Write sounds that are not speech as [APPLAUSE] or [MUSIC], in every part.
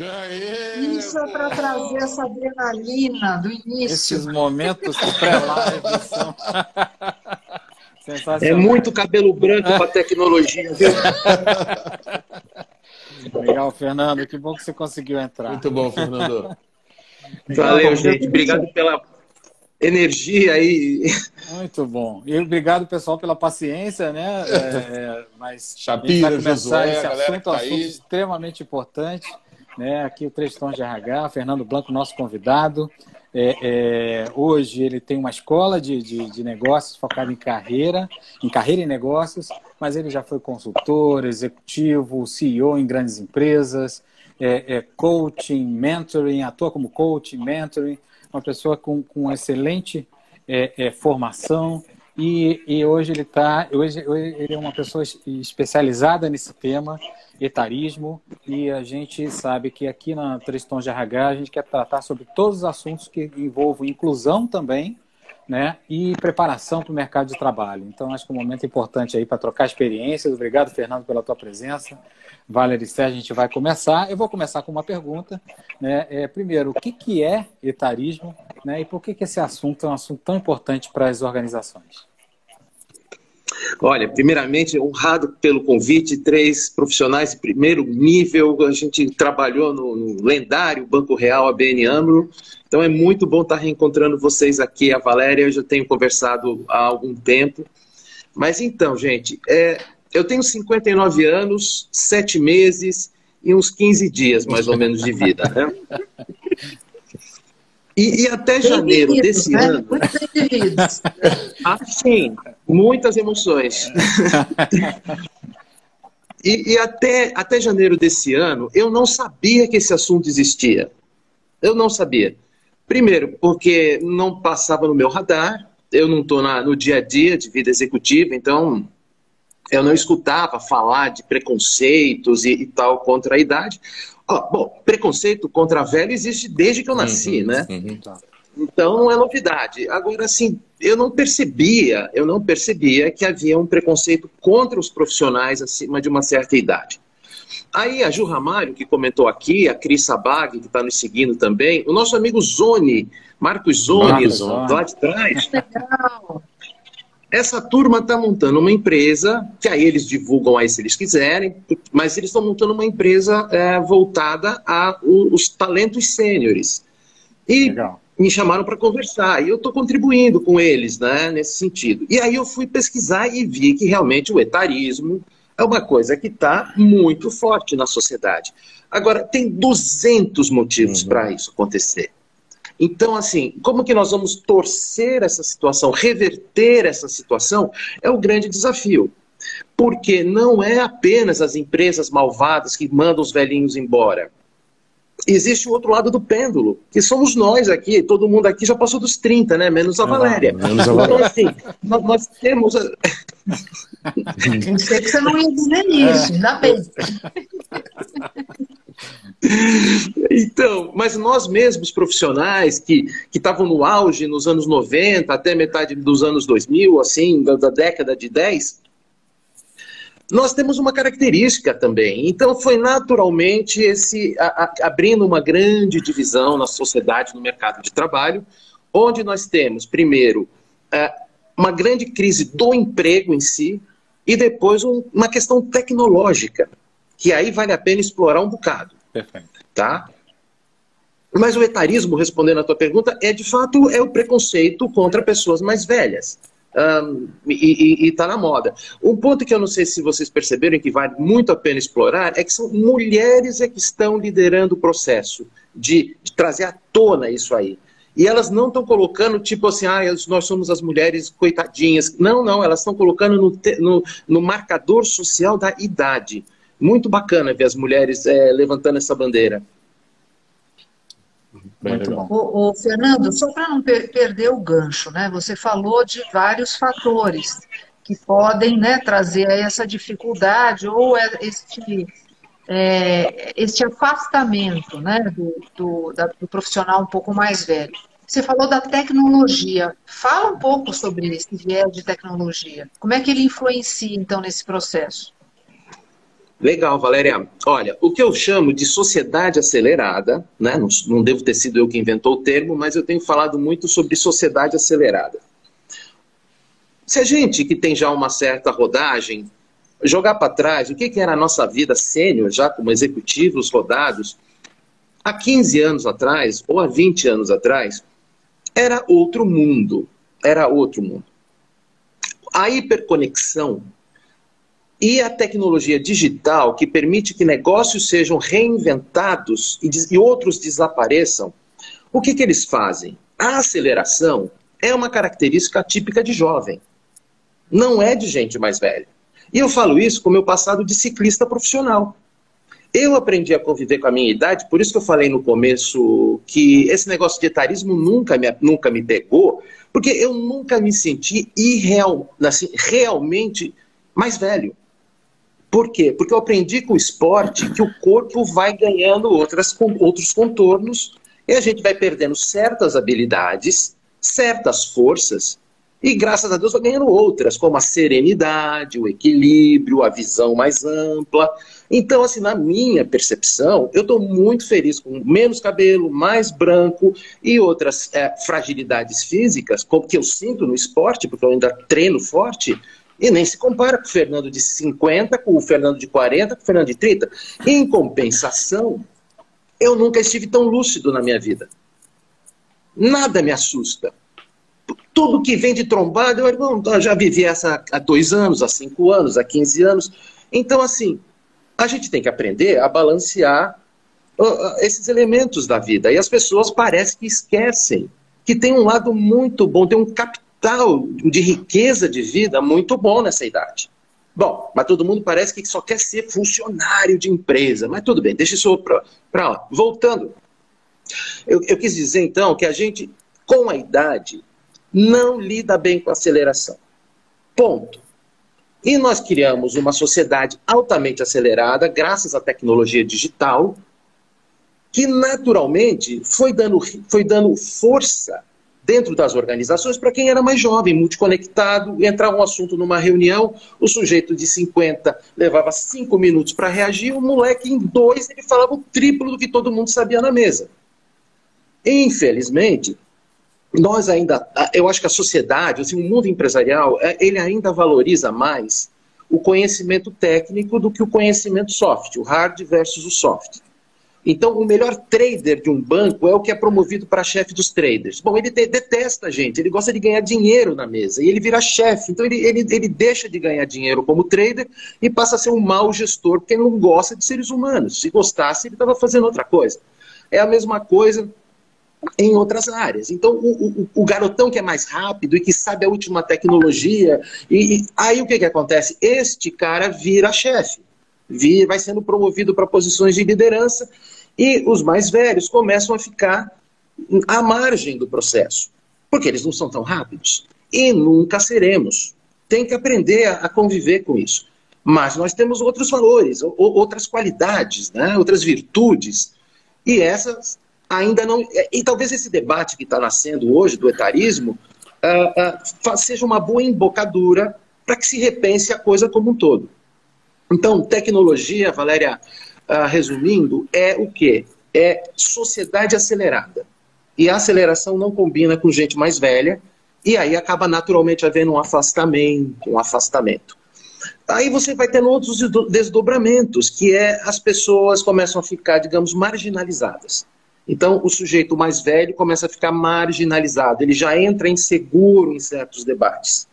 Aê, Isso é para trazer essa adrenalina do início. Esses momentos pré-live são. [LAUGHS] É muito cabelo branco para tecnologia, viu? Legal, Fernando. Que bom que você conseguiu entrar. Muito bom, Fernando. Valeu, gente. Obrigado pela energia aí. Muito bom. E obrigado, pessoal, pela paciência, né? É, mas Chapira, vai começar Josué, esse assunto, tá assunto extremamente importante. Né? Aqui o Três Tons de RH, Fernando Blanco, nosso convidado. É, é, hoje ele tem uma escola de, de, de, negócios focada em carreira, em carreira e negócios, mas ele já foi consultor, executivo, CEO em grandes empresas, é, é coaching, mentoring, atua como coaching, mentoring, uma pessoa com, com excelente é, é, formação e, e, hoje ele está, hoje, hoje ele é uma pessoa especializada nesse tema etarismo e a gente sabe que aqui na Três Tons de RH a gente quer tratar sobre todos os assuntos que envolvam inclusão também, né, e preparação para o mercado de trabalho. Então acho que é um momento importante aí para trocar experiências. Obrigado, Fernando, pela tua presença. Valerie Sérgio, a gente vai começar. Eu vou começar com uma pergunta. Né? É, primeiro, o que, que é etarismo né? e por que, que esse assunto é um assunto tão importante para as organizações? Olha, primeiramente, honrado pelo convite, três profissionais de primeiro nível. A gente trabalhou no, no lendário Banco Real, a BN AMRO. Então é muito bom estar reencontrando vocês aqui. A Valéria, eu já tenho conversado há algum tempo. Mas então, gente, é, eu tenho 59 anos, 7 meses e uns 15 dias, mais ou menos, de vida. Né? [LAUGHS] E, e até janeiro desse né? ano. Muitos [LAUGHS] ah, sim, muitas emoções. [LAUGHS] e, e até, até janeiro desse ano, eu não sabia que esse assunto existia. Eu não sabia. Primeiro, porque não passava no meu radar, eu não estou no dia a dia de vida executiva, então eu não escutava falar de preconceitos e, e tal contra a idade. Oh, bom, preconceito contra velho existe desde que eu nasci, uhum, né? Uhum. Tá. Então não é novidade. Agora, assim, eu não percebia, eu não percebia que havia um preconceito contra os profissionais acima de uma certa idade. Aí a Ju Ramalho, que comentou aqui, a Cris Sabag, que está nos seguindo também, o nosso amigo Zone, Marcos Zone, Marcos lá de trás. Legal. Essa turma está montando uma empresa, que aí eles divulgam aí se eles quiserem, mas eles estão montando uma empresa é, voltada aos talentos sêniores. E Legal. me chamaram para conversar, e eu estou contribuindo com eles né, nesse sentido. E aí eu fui pesquisar e vi que realmente o etarismo é uma coisa que está muito forte na sociedade. Agora, tem 200 motivos uhum. para isso acontecer. Então, assim, como que nós vamos torcer essa situação, reverter essa situação, é o grande desafio. Porque não é apenas as empresas malvadas que mandam os velhinhos embora. Existe o outro lado do pêndulo, que somos nós aqui, todo mundo aqui já passou dos 30, né? Menos a Valéria. Menos a Valéria. Então, assim, nós, nós temos. Pensei que você não ia dizer isso, ainda bem. Então, mas nós mesmos profissionais que estavam no auge nos anos 90 até metade dos anos 2000, assim, da, da década de 10, nós temos uma característica também. Então, foi naturalmente esse a, a, abrindo uma grande divisão na sociedade, no mercado de trabalho, onde nós temos, primeiro, é, uma grande crise do emprego em si, e depois um, uma questão tecnológica, que aí vale a pena explorar um bocado. Perfeito. Tá? Mas o etarismo, respondendo à tua pergunta, é de fato é o preconceito contra pessoas mais velhas. Um, e está na moda. Um ponto que eu não sei se vocês perceberam que vale muito a pena explorar é que são mulheres é que estão liderando o processo de, de trazer à tona isso aí. E elas não estão colocando, tipo assim, ah, nós somos as mulheres coitadinhas. Não, não, elas estão colocando no, no, no marcador social da idade. Muito bacana ver as mulheres é, levantando essa bandeira. Muito bom. O, o Fernando, só para não per perder o gancho, né? Você falou de vários fatores que podem né, trazer essa dificuldade ou é, este, é, este afastamento né, do, do, da, do profissional um pouco mais velho. Você falou da tecnologia. Fala um pouco sobre esse viés de tecnologia. Como é que ele influencia, então, nesse processo? Legal, Valéria. Olha, o que eu chamo de sociedade acelerada, né? não, não devo ter sido eu que inventou o termo, mas eu tenho falado muito sobre sociedade acelerada. Se a gente que tem já uma certa rodagem jogar para trás o que, que era a nossa vida sênior, já como executivos rodados, há 15 anos atrás, ou há 20 anos atrás, era outro mundo. Era outro mundo. A hiperconexão e a tecnologia digital que permite que negócios sejam reinventados e, e outros desapareçam, o que, que eles fazem? A aceleração é uma característica típica de jovem. Não é de gente mais velha. E eu falo isso com o meu passado de ciclista profissional. Eu aprendi a conviver com a minha idade, por isso que eu falei no começo que esse negócio de etarismo nunca me, nunca me pegou, porque eu nunca me senti irreal, assim, realmente mais velho. Por quê? Porque eu aprendi com o esporte que o corpo vai ganhando outras, outros contornos e a gente vai perdendo certas habilidades, certas forças, e graças a Deus vai ganhando outras, como a serenidade, o equilíbrio, a visão mais ampla. Então, assim, na minha percepção, eu estou muito feliz com menos cabelo, mais branco e outras é, fragilidades físicas, como que eu sinto no esporte, porque eu ainda treino forte, e nem se compara com o Fernando de 50, com o Fernando de 40, com o Fernando de 30. Em compensação, eu nunca estive tão lúcido na minha vida. Nada me assusta tudo que vem de trombada, eu, irmão, já vivi essa há dois anos, há cinco anos, há 15 anos. Então, assim, a gente tem que aprender a balancear esses elementos da vida. E as pessoas parecem que esquecem que tem um lado muito bom, tem um capital de riqueza de vida muito bom nessa idade. Bom, mas todo mundo parece que só quer ser funcionário de empresa. Mas tudo bem, deixa isso para lá. Voltando. Eu, eu quis dizer, então, que a gente, com a idade, não lida bem com a aceleração. Ponto. E nós criamos uma sociedade altamente acelerada, graças à tecnologia digital, que naturalmente foi dando, foi dando força dentro das organizações para quem era mais jovem, multiconectado, entrava um assunto numa reunião, o sujeito de 50 levava cinco minutos para reagir, o moleque em dois ele falava o triplo do que todo mundo sabia na mesa. Infelizmente, nós ainda, eu acho que a sociedade, assim, o mundo empresarial, é, ele ainda valoriza mais o conhecimento técnico do que o conhecimento soft, o hard versus o soft. Então, o melhor trader de um banco é o que é promovido para chefe dos traders. Bom, ele te, detesta a gente, ele gosta de ganhar dinheiro na mesa e ele vira chefe. Então, ele, ele, ele deixa de ganhar dinheiro como trader e passa a ser um mau gestor, porque ele não gosta de seres humanos. Se gostasse, ele estava fazendo outra coisa. É a mesma coisa em outras áreas. Então, o, o, o, garotão que é mais rápido e que sabe a última tecnologia, e, e aí o que, que acontece? Este cara vira chefe, vai sendo promovido para posições de liderança, e os mais velhos começam a ficar à margem do processo, porque eles não são tão rápidos. E nunca seremos. Tem que aprender a, conviver com isso. Mas nós temos outros valores, outras qualidades, né? outras virtudes, e essas ainda não. E talvez esse debate que está nascendo hoje do etarismo uh, uh, seja uma boa embocadura para que se repense a coisa como um todo. Então, tecnologia, Valéria, uh, resumindo, é o quê? É sociedade acelerada. E a aceleração não combina com gente mais velha, e aí acaba naturalmente havendo um afastamento, um afastamento. Aí você vai tendo outros desdobramentos, que é as pessoas começam a ficar, digamos, marginalizadas. Então, o sujeito mais velho começa a ficar marginalizado, ele já entra inseguro em certos debates.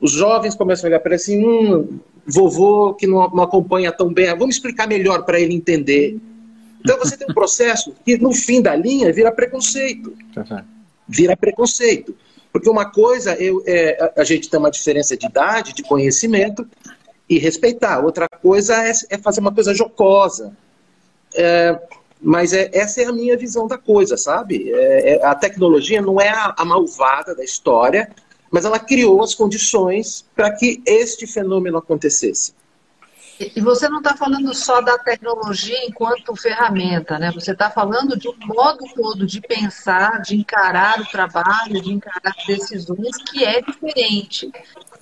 Os jovens começam a olhar para ele assim, hum, vovô que não, não acompanha tão bem, vamos explicar melhor para ele entender. Então, você tem um processo que, no fim da linha, vira preconceito. Vira preconceito. Porque uma coisa, eu, é, a gente tem uma diferença de idade, de conhecimento, e respeitar. Outra coisa é, é fazer uma coisa jocosa. É, mas é, essa é a minha visão da coisa, sabe? É, é, a tecnologia não é a, a malvada da história, mas ela criou as condições para que este fenômeno acontecesse. E você não está falando só da tecnologia enquanto ferramenta, né? Você está falando de um modo todo de pensar, de encarar o trabalho, de encarar decisões que é diferente.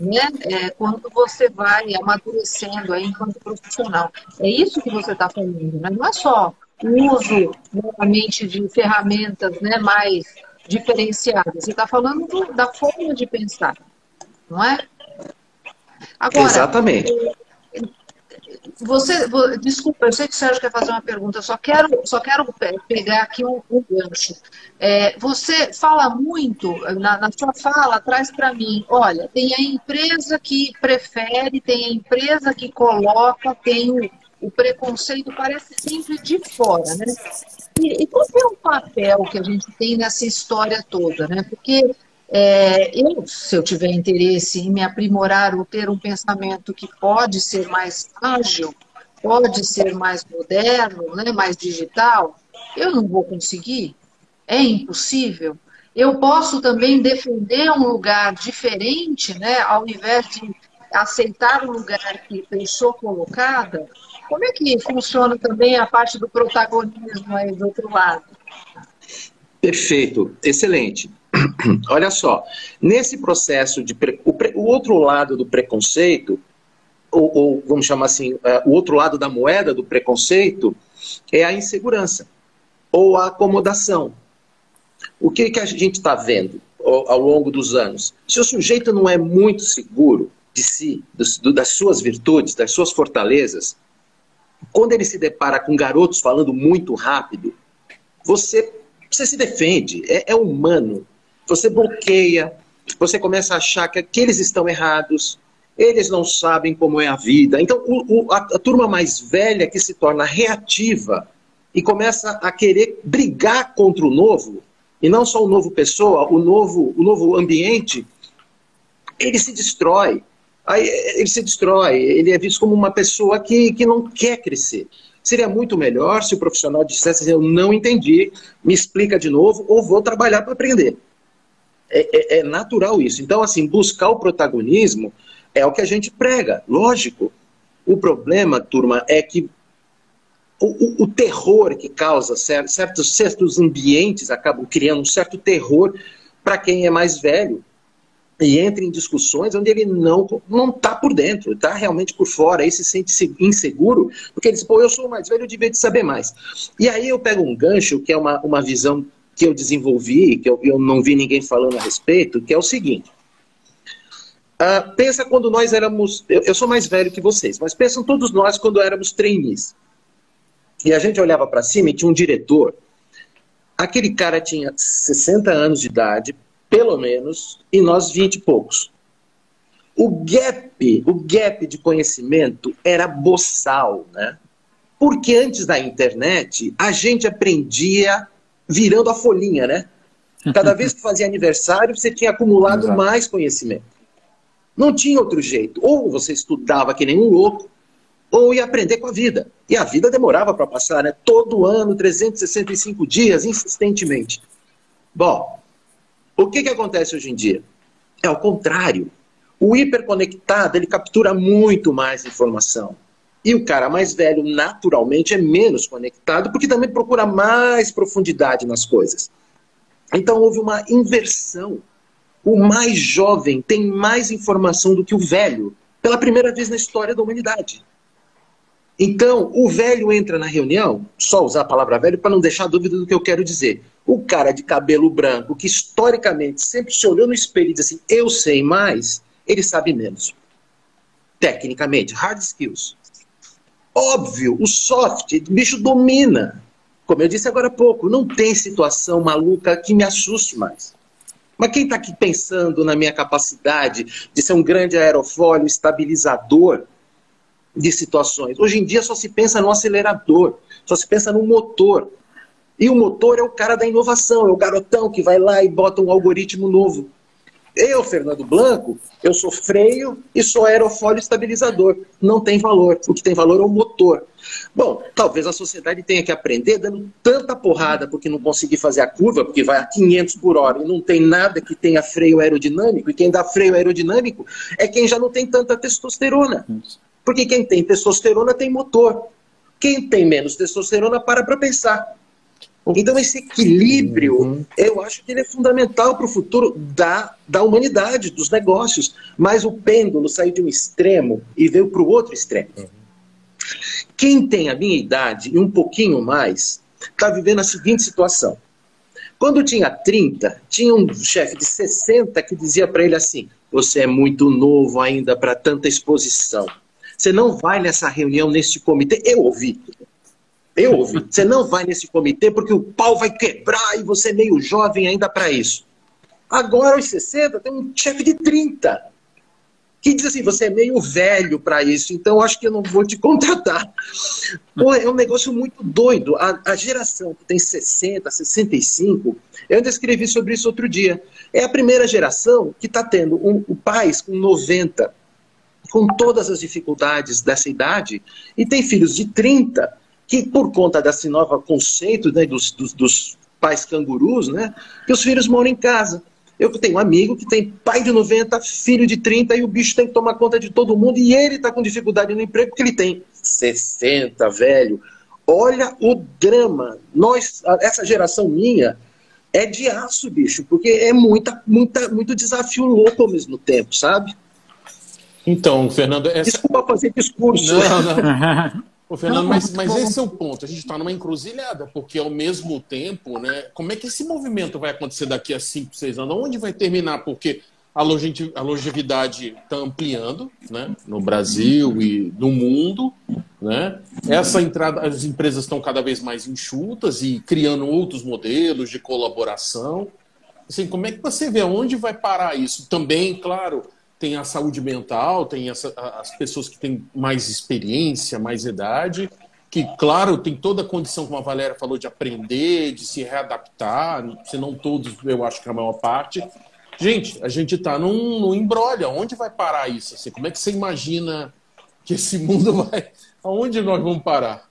né? É, quando você vai amadurecendo aí enquanto profissional. É isso que você está falando, né? Não é só o uso novamente de ferramentas né, mais diferenciadas. Você está falando do, da forma de pensar, não é? Agora, Exatamente. Você, desculpa, eu sei que o Sérgio quer fazer uma pergunta, só quero, só quero pegar aqui um, um gancho. É, você fala muito, na, na sua fala, traz para mim, olha, tem a empresa que prefere, tem a empresa que coloca, tem o, o preconceito, parece sempre de fora, né? E, e qual é o papel que a gente tem nessa história toda, né? Porque é, eu, se eu tiver interesse em me aprimorar ou ter um pensamento que pode ser mais ágil, pode ser mais moderno, né, mais digital, eu não vou conseguir. É impossível. Eu posso também defender um lugar diferente, né, ao invés de aceitar o lugar que eu sou colocada. Como é que funciona também a parte do protagonismo aí do outro lado? Perfeito, excelente. [CLEARS THROAT] Olha só, nesse processo de. Pre... O, pre... o, outro lado do preconceito, ou, ou vamos chamar assim, uh, o outro lado da moeda do preconceito, é a insegurança ou a acomodação. O que, que a gente está vendo ao, ao, longo dos anos? Se o sujeito não é muito seguro de si, do, das suas virtudes, das suas fortalezas, quando ele se depara com garotos falando muito rápido, você, você se defende, é, é humano você bloqueia, você começa a achar que aqueles estão errados, eles não sabem como é a vida. Então, o, o, a, a, turma mais velha que se torna reativa e começa a querer brigar contra o novo, e não só o novo pessoa, o novo, o novo ambiente, ele se destrói. Aí, ele se destrói, ele é visto como uma pessoa que, que não quer crescer. Seria muito melhor se o profissional dissesse: Eu não entendi, me explica de novo, ou vou trabalhar para aprender. É, é, é natural isso. Então, assim, buscar o protagonismo é o que a gente prega, lógico. O problema, turma, é que o, o, o, terror que causa certos, certos ambientes acabam criando um certo terror para quem é mais velho e entra em discussões onde ele não não está por dentro, está realmente por fora, aí se sente inseguro, porque ele diz, pô, eu sou mais velho, eu devia de saber mais. E aí eu pego um gancho, que é uma, uma visão que eu desenvolvi, que eu, eu não vi ninguém falando a respeito, que é o seguinte. Uh, pensa quando nós éramos. Eu, eu, sou mais velho que vocês, mas pensam todos nós quando éramos trainees. E a gente olhava para cima e tinha um diretor. Aquele cara tinha 60 anos de idade, pelo menos, e nós 20 e poucos. O gap, o gap de conhecimento era boçal, né? Porque antes da internet, a gente aprendia virando a folhinha, né? Cada vez que fazia aniversário, você tinha acumulado Exato. mais conhecimento. Não tinha outro jeito. Ou você estudava que nem um louco, ou ia aprender com a vida. E a vida demorava para passar, né? Todo ano, 365 dias, insistentemente. Bom, o que, que acontece hoje em dia? É o contrário. O hiperconectado, ele captura muito mais informação. E o cara mais velho, naturalmente, é menos conectado, porque também procura mais profundidade nas coisas. Então houve uma inversão. O mais jovem tem mais informação do que o velho, pela primeira vez na história da humanidade. Então, o velho entra na reunião, só usar a palavra velho para não deixar dúvida do que eu quero dizer. O cara de cabelo branco, que historicamente sempre se olhou no espelho e disse assim: eu sei mais, ele sabe menos. Tecnicamente, hard skills. Óbvio, o soft, o bicho domina. Como eu disse agora há pouco, não tem situação maluca que me assuste mais. Mas quem está aqui pensando na minha capacidade de ser um grande aerofólio estabilizador de situações? Hoje em dia só se pensa no acelerador, só se pensa no motor. E o motor é o cara da inovação, é o garotão que vai lá e bota um algoritmo novo. Eu, Fernando Blanco, eu sou freio e sou aerofólio estabilizador. Não tem valor. O que tem valor é o motor. Bom, talvez a sociedade tenha que aprender dando tanta porrada porque não conseguir fazer a curva, porque vai a 500 por hora e não tem nada que tenha freio aerodinâmico. E quem dá freio aerodinâmico é quem já não tem tanta testosterona. Porque quem tem testosterona tem motor. Quem tem menos testosterona para para pensar. Então, esse equilíbrio, uhum. eu acho que ele é fundamental para o futuro da, da humanidade, dos negócios. Mas o pêndulo saiu de um extremo e veio para o outro extremo. Uhum. Quem tem a minha idade e um pouquinho mais, está vivendo a seguinte situação. Quando tinha 30, tinha um chefe de 60 que dizia para ele assim: Você é muito novo ainda para tanta exposição. Você não vai nessa reunião, nesse comitê. Eu ouvi. Eu ouvi. Você não vai nesse comitê porque o pau vai quebrar e você é meio jovem ainda para isso. Agora, aos 60, tem um chefe de 30 que diz assim: você é meio velho para isso, então acho que eu não vou te contratar. Pô, é um negócio muito doido. A, a, geração que tem 60, 65, eu ainda escrevi sobre isso outro dia. É a primeira geração que está tendo um, um pais com 90, com todas as dificuldades dessa idade, e tem filhos de 30 que por conta desse novo conceito né, dos, dos, dos pais cangurus, né, que os filhos moram em casa. Eu tenho um amigo que tem pai de 90, filho de 30, e o bicho tem que tomar conta de todo mundo, e ele está com dificuldade no emprego porque ele tem 60, velho. Olha o drama. Nós, essa geração minha, é de aço, bicho, porque é muita, muita, muito desafio louco ao mesmo tempo, sabe? Então, Fernando. Essa... Desculpa fazer discurso. Não, não. [LAUGHS] Ô, Fernando, mas, mas esse é o ponto. A gente está numa encruzilhada, porque ao mesmo tempo, né, como é que esse movimento vai acontecer daqui a 5, 6 anos? Onde vai terminar? Porque a longevidade está ampliando né, no Brasil e no mundo. Né? Essa entrada, as empresas estão cada vez mais enxutas e criando outros modelos de colaboração. Assim, como é que você vê onde vai parar isso? Também, claro, tem a saúde mental, tem essa, as pessoas que têm mais experiência, mais idade, que, claro, tem toda a condição, como a Valéria falou, de aprender, de se readaptar, se não todos, eu acho que a maior parte. Gente, a gente está num, num embrólio. Onde vai parar isso? Assim, como é que você imagina que esse mundo [LAUGHS] vai. Aonde nós vamos parar?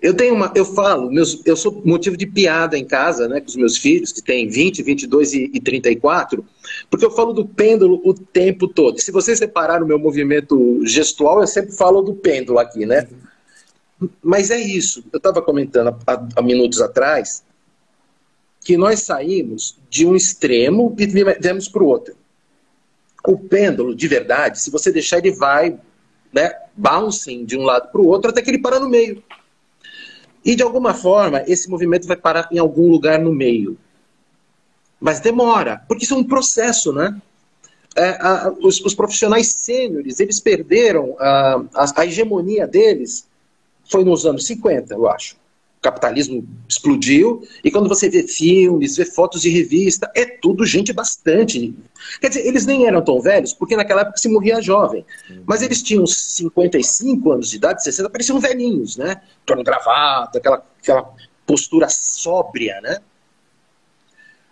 Eu tenho uma, eu falo, meus, eu sou motivo de piada em casa, né, com os meus filhos, que têm 20, 22 e, e 34, porque eu falo do pêndulo o tempo todo. Se vocês separaram o meu movimento gestual, eu sempre falo do pêndulo aqui, né? Mas é isso. Eu estava comentando há, há minutos atrás que nós saímos de um extremo e viemos para o outro. O pêndulo, de verdade, se você deixar, ele vai né, bouncing de um lado para o outro até que ele para no meio. E de alguma forma, esse movimento vai parar em algum lugar no meio. Mas demora, porque isso é um processo, né? É, a, os, os, profissionais sêniores, eles perderam a, a, a hegemonia deles, foi nos anos 50, eu acho capitalismo explodiu, e quando você vê filmes, vê fotos de revista, é tudo gente bastante. Quer dizer, eles nem eram tão velhos, porque naquela época se morria jovem. Mas eles tinham 55 anos de idade, 60, pareciam velhinhos, né? Torno gravata, aquela, aquela postura sóbria, né?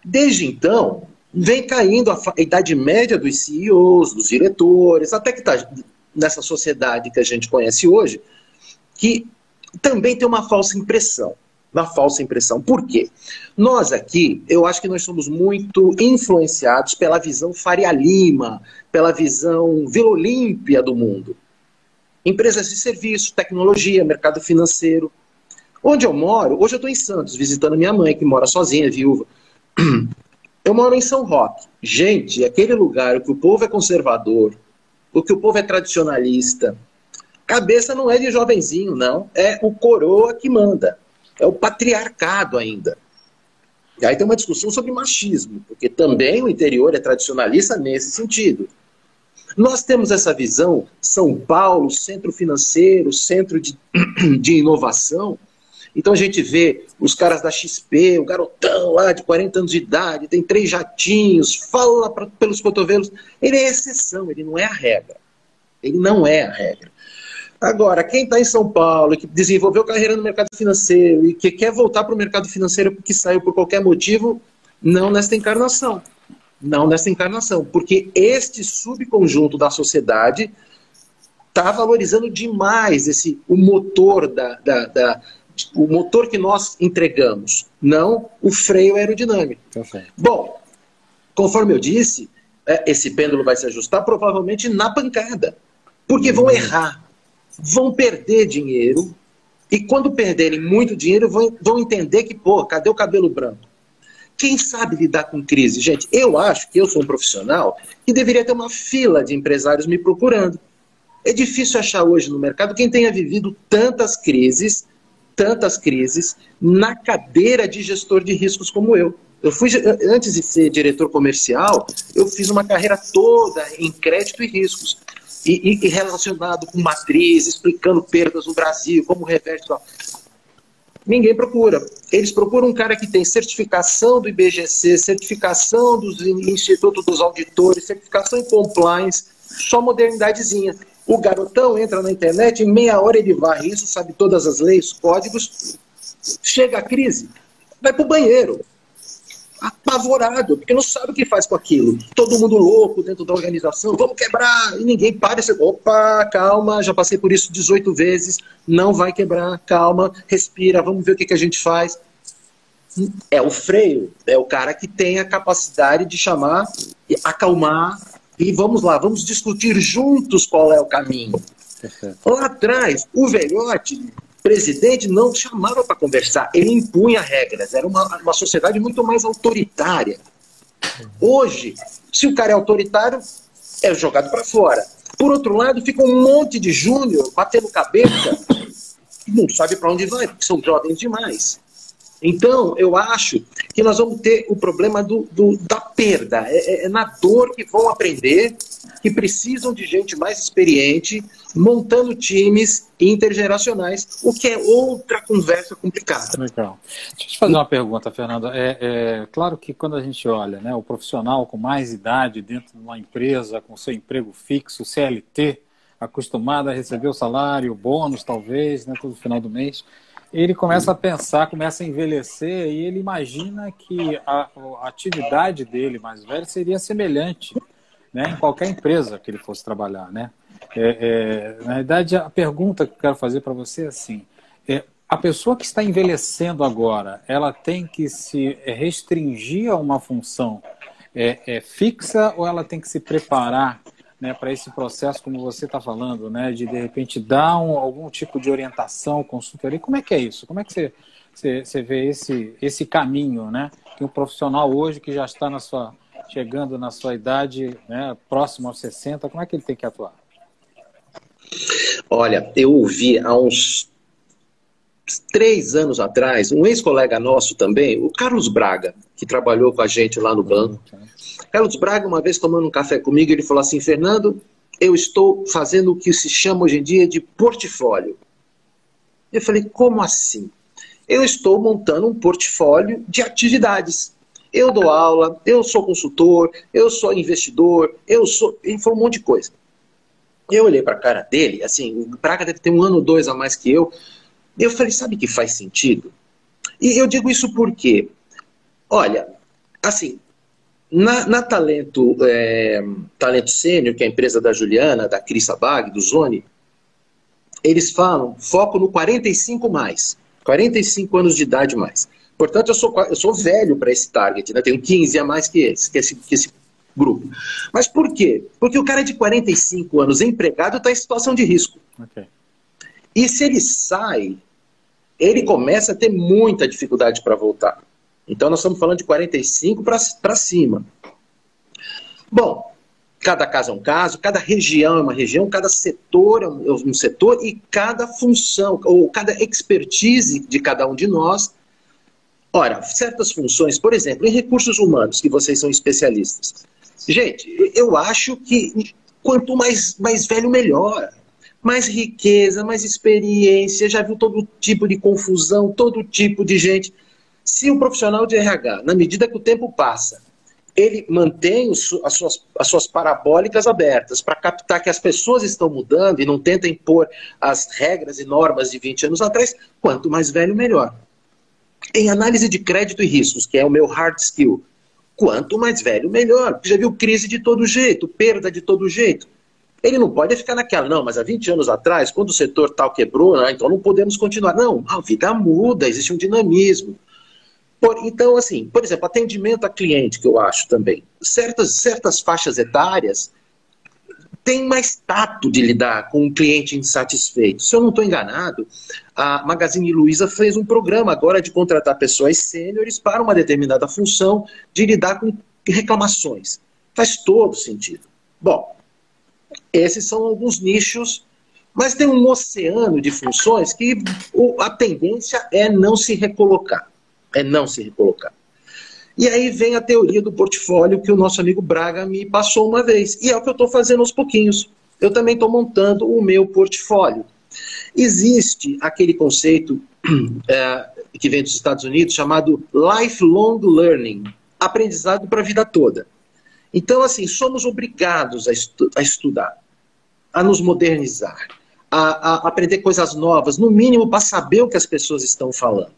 Desde então, vem caindo a, idade média dos CEOs, dos diretores, até que está nessa sociedade que a gente conhece hoje, que também tem uma falsa impressão. Uma falsa impressão. Por quê? Nós aqui, eu acho que nós somos muito influenciados pela visão Faria Lima, pela visão Vila Olímpia do mundo. Empresas de serviço, tecnologia, mercado financeiro. Onde eu moro, hoje eu estou em Santos, visitando minha mãe, que mora sozinha, viúva. [CLEARS THROAT] Eu moro em São Roque. Gente, aquele lugar que o povo é conservador, o que o povo é tradicionalista, Cabeça não é de jovenzinho, não. É o coroa que manda. É o patriarcado ainda. E aí tem uma discussão sobre machismo, porque também o interior é tradicionalista nesse sentido. Nós temos essa visão, São Paulo, centro financeiro, centro de, [CLEARS THROAT] de inovação. Então a gente vê os caras da XP, o garotão lá de 40 anos de idade, tem três jatinhos, fala pra, pelos cotovelos. Ele é exceção, ele não é a regra. Ele não é a regra. Agora, quem está em São Paulo, que desenvolveu carreira no mercado financeiro e que quer voltar para o mercado financeiro porque saiu por qualquer motivo, não nesta encarnação. Não nesta encarnação. Porque este subconjunto da sociedade está valorizando demais esse, o motor da, da, da, o motor que nós entregamos, não o freio aerodinâmico. Bom, conforme eu disse, é, esse pêndulo vai se ajustar provavelmente na pancada, porque vão errar vão perder dinheiro, E quando perderem muito dinheiro, vão, vão entender que, pô, cadê o cabelo branco? Quem sabe lidar com crise? Gente, eu acho que eu sou um profissional que deveria ter uma fila de empresários me procurando. É difícil achar hoje no mercado quem tenha vivido tantas crises, tantas crises, na cadeira de gestor de riscos como eu. Eu fui, antes de ser diretor comercial, eu fiz uma carreira toda em crédito e riscos. E, e, relacionado com matriz, explicando perdas no Brasil, como reverte. Ninguém procura. Eles procuram um cara que tem certificação do IBGC, certificação do Instituto dos Auditores, certificação em compliance, só modernidadezinha. O garotão entra na internet, em meia hora ele varre isso, sabe todas as leis, códigos. Chega a crise, vai para o banheiro apavorado, porque não sabe o que faz com aquilo. Todo mundo louco dentro da organização, vamos quebrar, e ninguém para você, opa, calma, já passei por isso 18 vezes, não vai quebrar, calma, respira, vamos ver o que, que a gente faz. É o freio, é o cara que tem a capacidade de chamar, acalmar, e vamos lá, vamos discutir juntos qual é o caminho. Lá atrás, o velhote presidente não chamava para conversar, ele impunha regras. Era uma, uma sociedade muito mais autoritária. Hoje, se o cara é autoritário, é jogado para fora. Por outro lado, fica um monte de júnior batendo cabeça não sabe para onde vai, porque são jovens demais. Então, eu acho que nós vamos ter o problema do, do da perda. É, é, é, na dor que vão aprender, que precisam de gente mais experiente, montando times intergeracionais, o que é outra conversa complicada. Legal. Deixa eu te fazer uma pergunta, Fernando. É, é, claro que quando a gente olha né, o profissional com mais idade dentro de uma empresa, com seu emprego fixo, CLT, acostumado a receber o salário, o bônus talvez, né, todo final do mês, ele começa a pensar, começa a envelhecer e ele imagina que a, a atividade dele mais velho seria semelhante né, em qualquer empresa que ele fosse trabalhar, né? É, é, na verdade, a pergunta que eu quero fazer para você é assim: é, a pessoa que está envelhecendo agora, ela tem que se restringir a uma função é, é fixa ou ela tem que se preparar né, para esse processo, como você está falando, né, de de repente dar um, algum tipo de orientação, consultoria? Como é que é isso? Como é que você, você, você vê esse, esse caminho, né? Que um profissional hoje que já está na sua chegando na sua idade, né, próximo aos 60, como é que ele tem que atuar? Olha, eu ouvi há uns três anos atrás, um ex-colega nosso também, o Carlos Braga, que trabalhou com a gente lá no banco. Carlos Braga, uma vez tomando um café comigo, ele falou assim: Fernando, eu estou fazendo o que se chama hoje em dia de portfólio. Eu falei: como assim? Eu estou montando um portfólio de atividades. Eu dou aula, eu sou consultor, eu sou investidor, eu sou. Ele falou um monte de coisa. Eu olhei para a cara dele, assim, o Braga deve ter um ano ou dois a mais que eu. Eu falei, sabe que faz sentido? E eu digo isso porque, olha, assim, na, na Talento, é, Talento Sênior, que é a empresa da Juliana, da Cris Bag, do Zone, eles falam foco no 45 mais, 45 anos de idade mais. Portanto, eu sou, eu sou velho para esse target, né? tenho 15 a mais que esse, que esse, que esse grupo. Mas por quê? Porque o cara de 45 anos empregado está em situação de risco. Okay. E se ele sai, ele começa a ter muita dificuldade para voltar. Então nós estamos falando de 45 para cima. Bom, cada caso é um caso, cada região é uma região, cada setor é um setor e cada função, ou cada expertise de cada um de nós. Ora, certas funções, por exemplo, em recursos humanos, que vocês são especialistas. Gente, eu acho que quanto mais, mais velho, melhor. Mais riqueza, mais experiência, já viu todo tipo de confusão, todo tipo de gente. Se o profissional de RH, na medida que o tempo passa, ele mantém as, suas, as suas parabólicas abertas para captar que as pessoas estão mudando e não tenta impor as regras e normas de 20 anos atrás, quanto mais velho, melhor. Em análise de crédito e riscos, que é o meu hard skill, quanto mais velho, melhor. Já viu crise de todo jeito, perda de todo jeito. Ele não pode ficar naquela, não, mas há 20 anos atrás, quando o setor tal quebrou, né, então não podemos continuar. Não, a vida muda, existe um dinamismo. Por, então, assim, por exemplo, atendimento a cliente, que eu acho também. Certas, certas faixas etárias tem mais tato de lidar com um cliente insatisfeito. Se eu não estou enganado, a Magazine Luiza fez um programa agora de contratar pessoas sêniores para uma determinada função de lidar com reclamações. Faz todo sentido. Bom, esses são alguns nichos, mas tem um oceano de funções que a tendência é não se recolocar. É não se recolocar. E aí vem a teoria do portfólio que o nosso amigo Braga me passou uma vez. E é o que eu estou fazendo aos pouquinhos. Eu também estou montando o meu portfólio. Existe aquele conceito [CLEARS THROAT] é, que vem dos Estados Unidos chamado lifelong learning aprendizado para a vida toda. Então, assim, somos obrigados a, estu a estudar, a nos modernizar, a, a aprender coisas novas, no mínimo para saber o que as pessoas estão falando.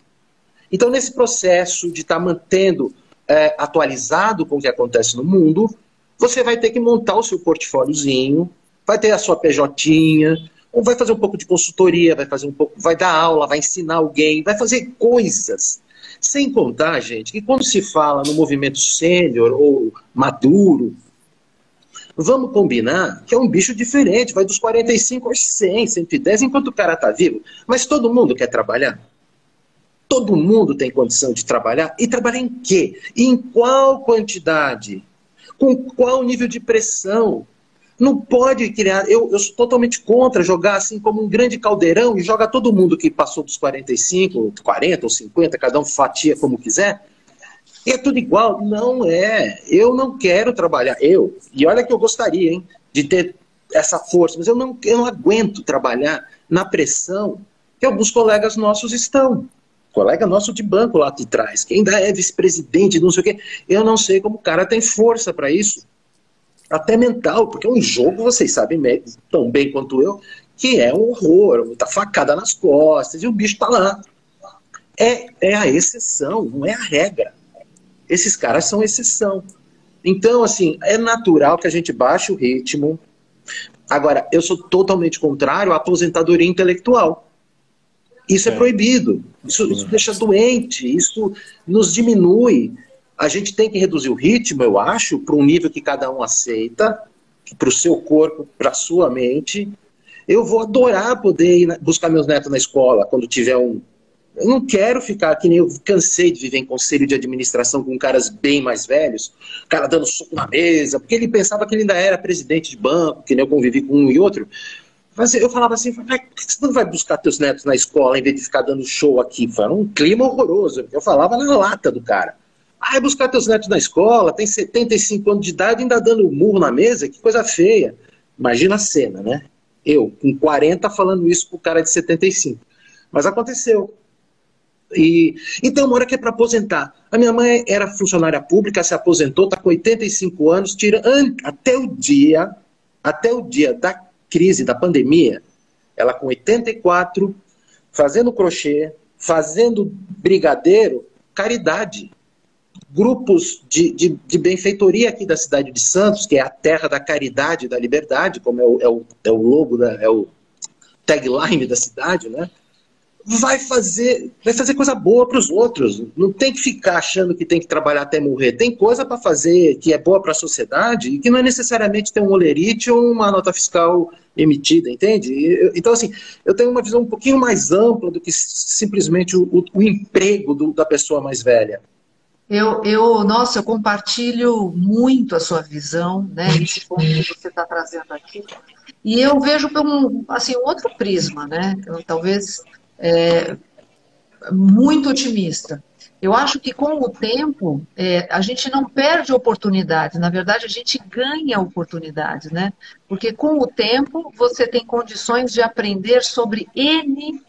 Então, nesse processo de estar tá mantendo é, atualizado com o que acontece no mundo, você vai ter que montar o seu portfóliozinho, vai ter a sua PJ, vai fazer um pouco de consultoria, vai fazer um pouco, vai dar aula, vai ensinar alguém, vai fazer coisas. Sem contar, gente, que quando se fala no movimento sênior ou maduro, vamos combinar que é um bicho diferente, vai dos 45 aos 100, 110, enquanto o cara está vivo. Mas todo mundo quer trabalhar? Todo mundo tem condição de trabalhar? E trabalhar em quê? Em qual quantidade? Com qual nível de pressão? Não pode criar. Eu, eu sou totalmente contra jogar assim como um grande caldeirão e joga todo mundo que passou dos 45, 40 ou 50, cada um fatia como quiser. É tudo igual. Não é. Eu não quero trabalhar. Eu. E olha que eu gostaria, hein, de ter essa força, mas eu não, eu não aguento trabalhar na pressão que alguns colegas nossos estão colega nosso de banco lá de trás, que ainda é vice-presidente, não sei o quê. Eu não sei como o cara tem força para isso. Até mental, porque é um jogo, vocês sabem tão bem quanto eu, que é um horror, muita facada nas costas, e o bicho tá lá. É, é a exceção, não é a regra. Esses caras são exceção. Então, assim, é natural que a gente baixe o ritmo. Agora, eu sou totalmente contrário à aposentadoria intelectual. Isso é, é proibido. Isso, isso deixa doente, isso nos diminui. A gente tem que reduzir o ritmo, eu acho, para um nível que cada um aceita, para o seu corpo, para a sua mente. Eu vou adorar poder ir buscar meus netos na escola quando tiver um. Eu não quero ficar que nem eu cansei de viver em conselho de administração com caras bem mais velhos, cara dando soco na mesa, porque ele pensava que ele ainda era presidente de banco, que nem eu convivi com um e outro. Mas eu falava assim, por que você não vai buscar teus netos na escola em vez de ficar dando show aqui? Foi um clima horroroso. Eu falava na lata do cara. Vai buscar teus netos na escola, tem 75 anos de idade ainda dando murro na mesa, que coisa feia. Imagina a cena, né? Eu, com 40, falando isso pro cara de 75. Mas aconteceu. E, então, uma hora que é para aposentar. A minha mãe era funcionária pública, se aposentou, está com 85 anos, tira, até o dia, até o dia da crise da pandemia, ela com 84, fazendo crochê, fazendo brigadeiro, caridade. Grupos de, de, de, benfeitoria aqui da cidade de Santos, que é a terra da caridade e da liberdade, como é o, é o, é o logo, da, é o tagline da cidade, né? Vai fazer, vai fazer coisa boa para os outros. Não tem que ficar achando que tem que trabalhar até morrer. Tem coisa para fazer que é boa para a sociedade e que não é necessariamente ter um olerite ou uma nota fiscal emitida, entende? Então, assim, eu tenho uma visão um pouquinho mais ampla do que simplesmente o, o, emprego do, da pessoa mais velha. Eu, eu, nossa, eu compartilho muito a sua visão, né? Esse ponto que você está trazendo aqui. E eu vejo por um, assim, um outro prisma, né? Eu, talvez é, muito otimista. Eu acho que com o tempo é, a gente não perde oportunidades, na verdade a gente ganha oportunidades, né? Porque com o tempo você tem condições de aprender sobre N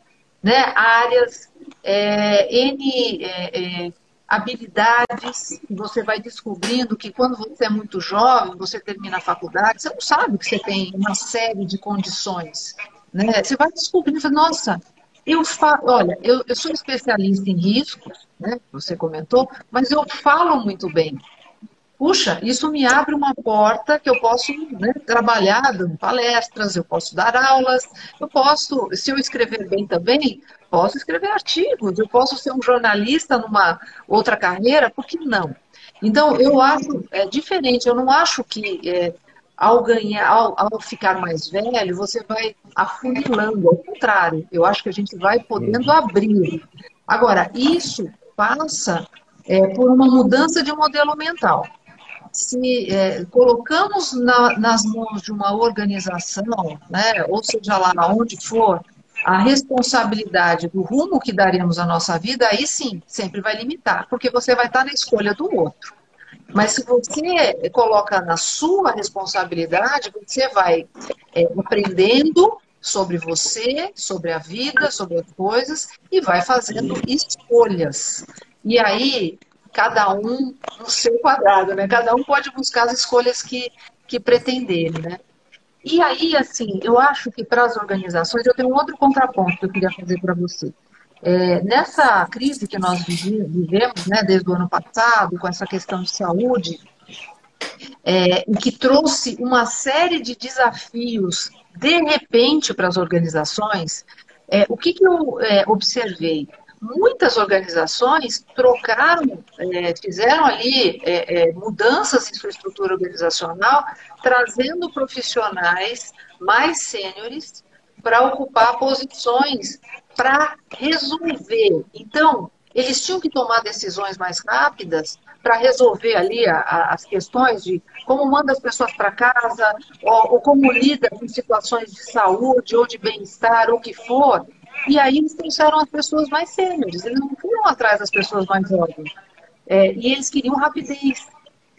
né, áreas, é, N é, é habilidades, você vai descobrindo que quando você é muito jovem, você termina a faculdade, você não sabe que você tem uma série de condições. Né? Você vai descobrindo, nossa, eu falo, olha, eu, eu sou especialista em riscos, né? Você comentou, mas eu falo muito bem. Puxa, isso me abre uma porta que eu posso né, trabalhar dando palestras, eu posso dar aulas, eu posso, se eu escrever bem também, posso escrever artigos, eu posso ser um jornalista numa outra carreira, por que não? Então, eu acho é, diferente, eu não acho que é, ao ganhar, ao, ao, ficar mais velho, você vai afunilando, ao contrário. Eu acho que a gente vai podendo abrir. Agora, isso passa é, por uma mudança de modelo mental. Se é, colocamos na, nas mãos de uma organização, né, ou seja lá onde for, a responsabilidade do rumo que daremos à nossa vida, aí sim, sempre vai limitar, porque você vai estar na escolha do outro. Mas se você coloca na sua responsabilidade, você vai é, aprendendo sobre você, sobre a vida, sobre as coisas e vai fazendo escolhas. E aí, cada um no seu quadrado, né? Cada um pode buscar as escolhas que, que pretender, né? E aí, assim, eu acho que para as organizações, eu tenho um outro contraponto que eu queria fazer para você. É, nessa crise que nós vivemos, né, desde o ano passado, com essa questão de saúde, é, que trouxe uma série de desafios de repente para as organizações, é, o que, que eu é, observei? Muitas organizações trocaram, é, fizeram ali é, mudanças em sua estrutura organizacional, trazendo profissionais mais sêniores para ocupar posições para resolver. Então, eles tinham que tomar decisões mais rápidas para resolver ali a, a, as questões de como manda as pessoas para casa, ou, ou, como lida com situações de saúde ou de bem-estar, ou o que for. E aí eles trouxeram as pessoas mais sêniores, eles não foram atrás das pessoas mais jovens. É, e eles queriam rapidez,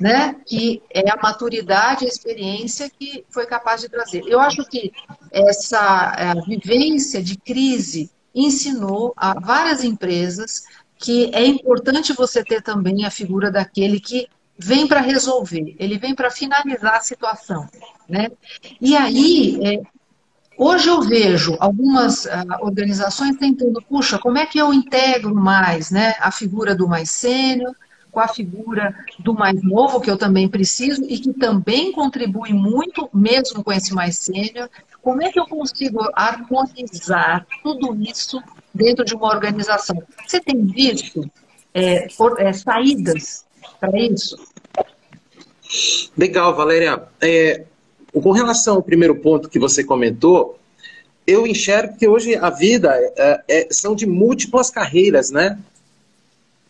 né? Que é a maturidade, a experiência que foi capaz de trazer. Eu acho que essa vivência de crise ensinou a várias empresas que é importante você ter também a figura daquele que vem para resolver, ele vem para finalizar a situação, né? E aí, é, hoje eu vejo algumas uh, organizações tentando, puxa, como é que eu integro mais, né, a figura do mais sênior com a figura do mais novo, que eu também preciso e que também contribui muito, mesmo com esse mais sênior, como é que eu consigo harmonizar tudo isso dentro de uma organização? Você tem visto é, por, é, saídas para isso? Legal, Valéria. É, com relação ao primeiro ponto que você comentou, eu enxergo que hoje a vida é, é são de múltiplas carreiras, né?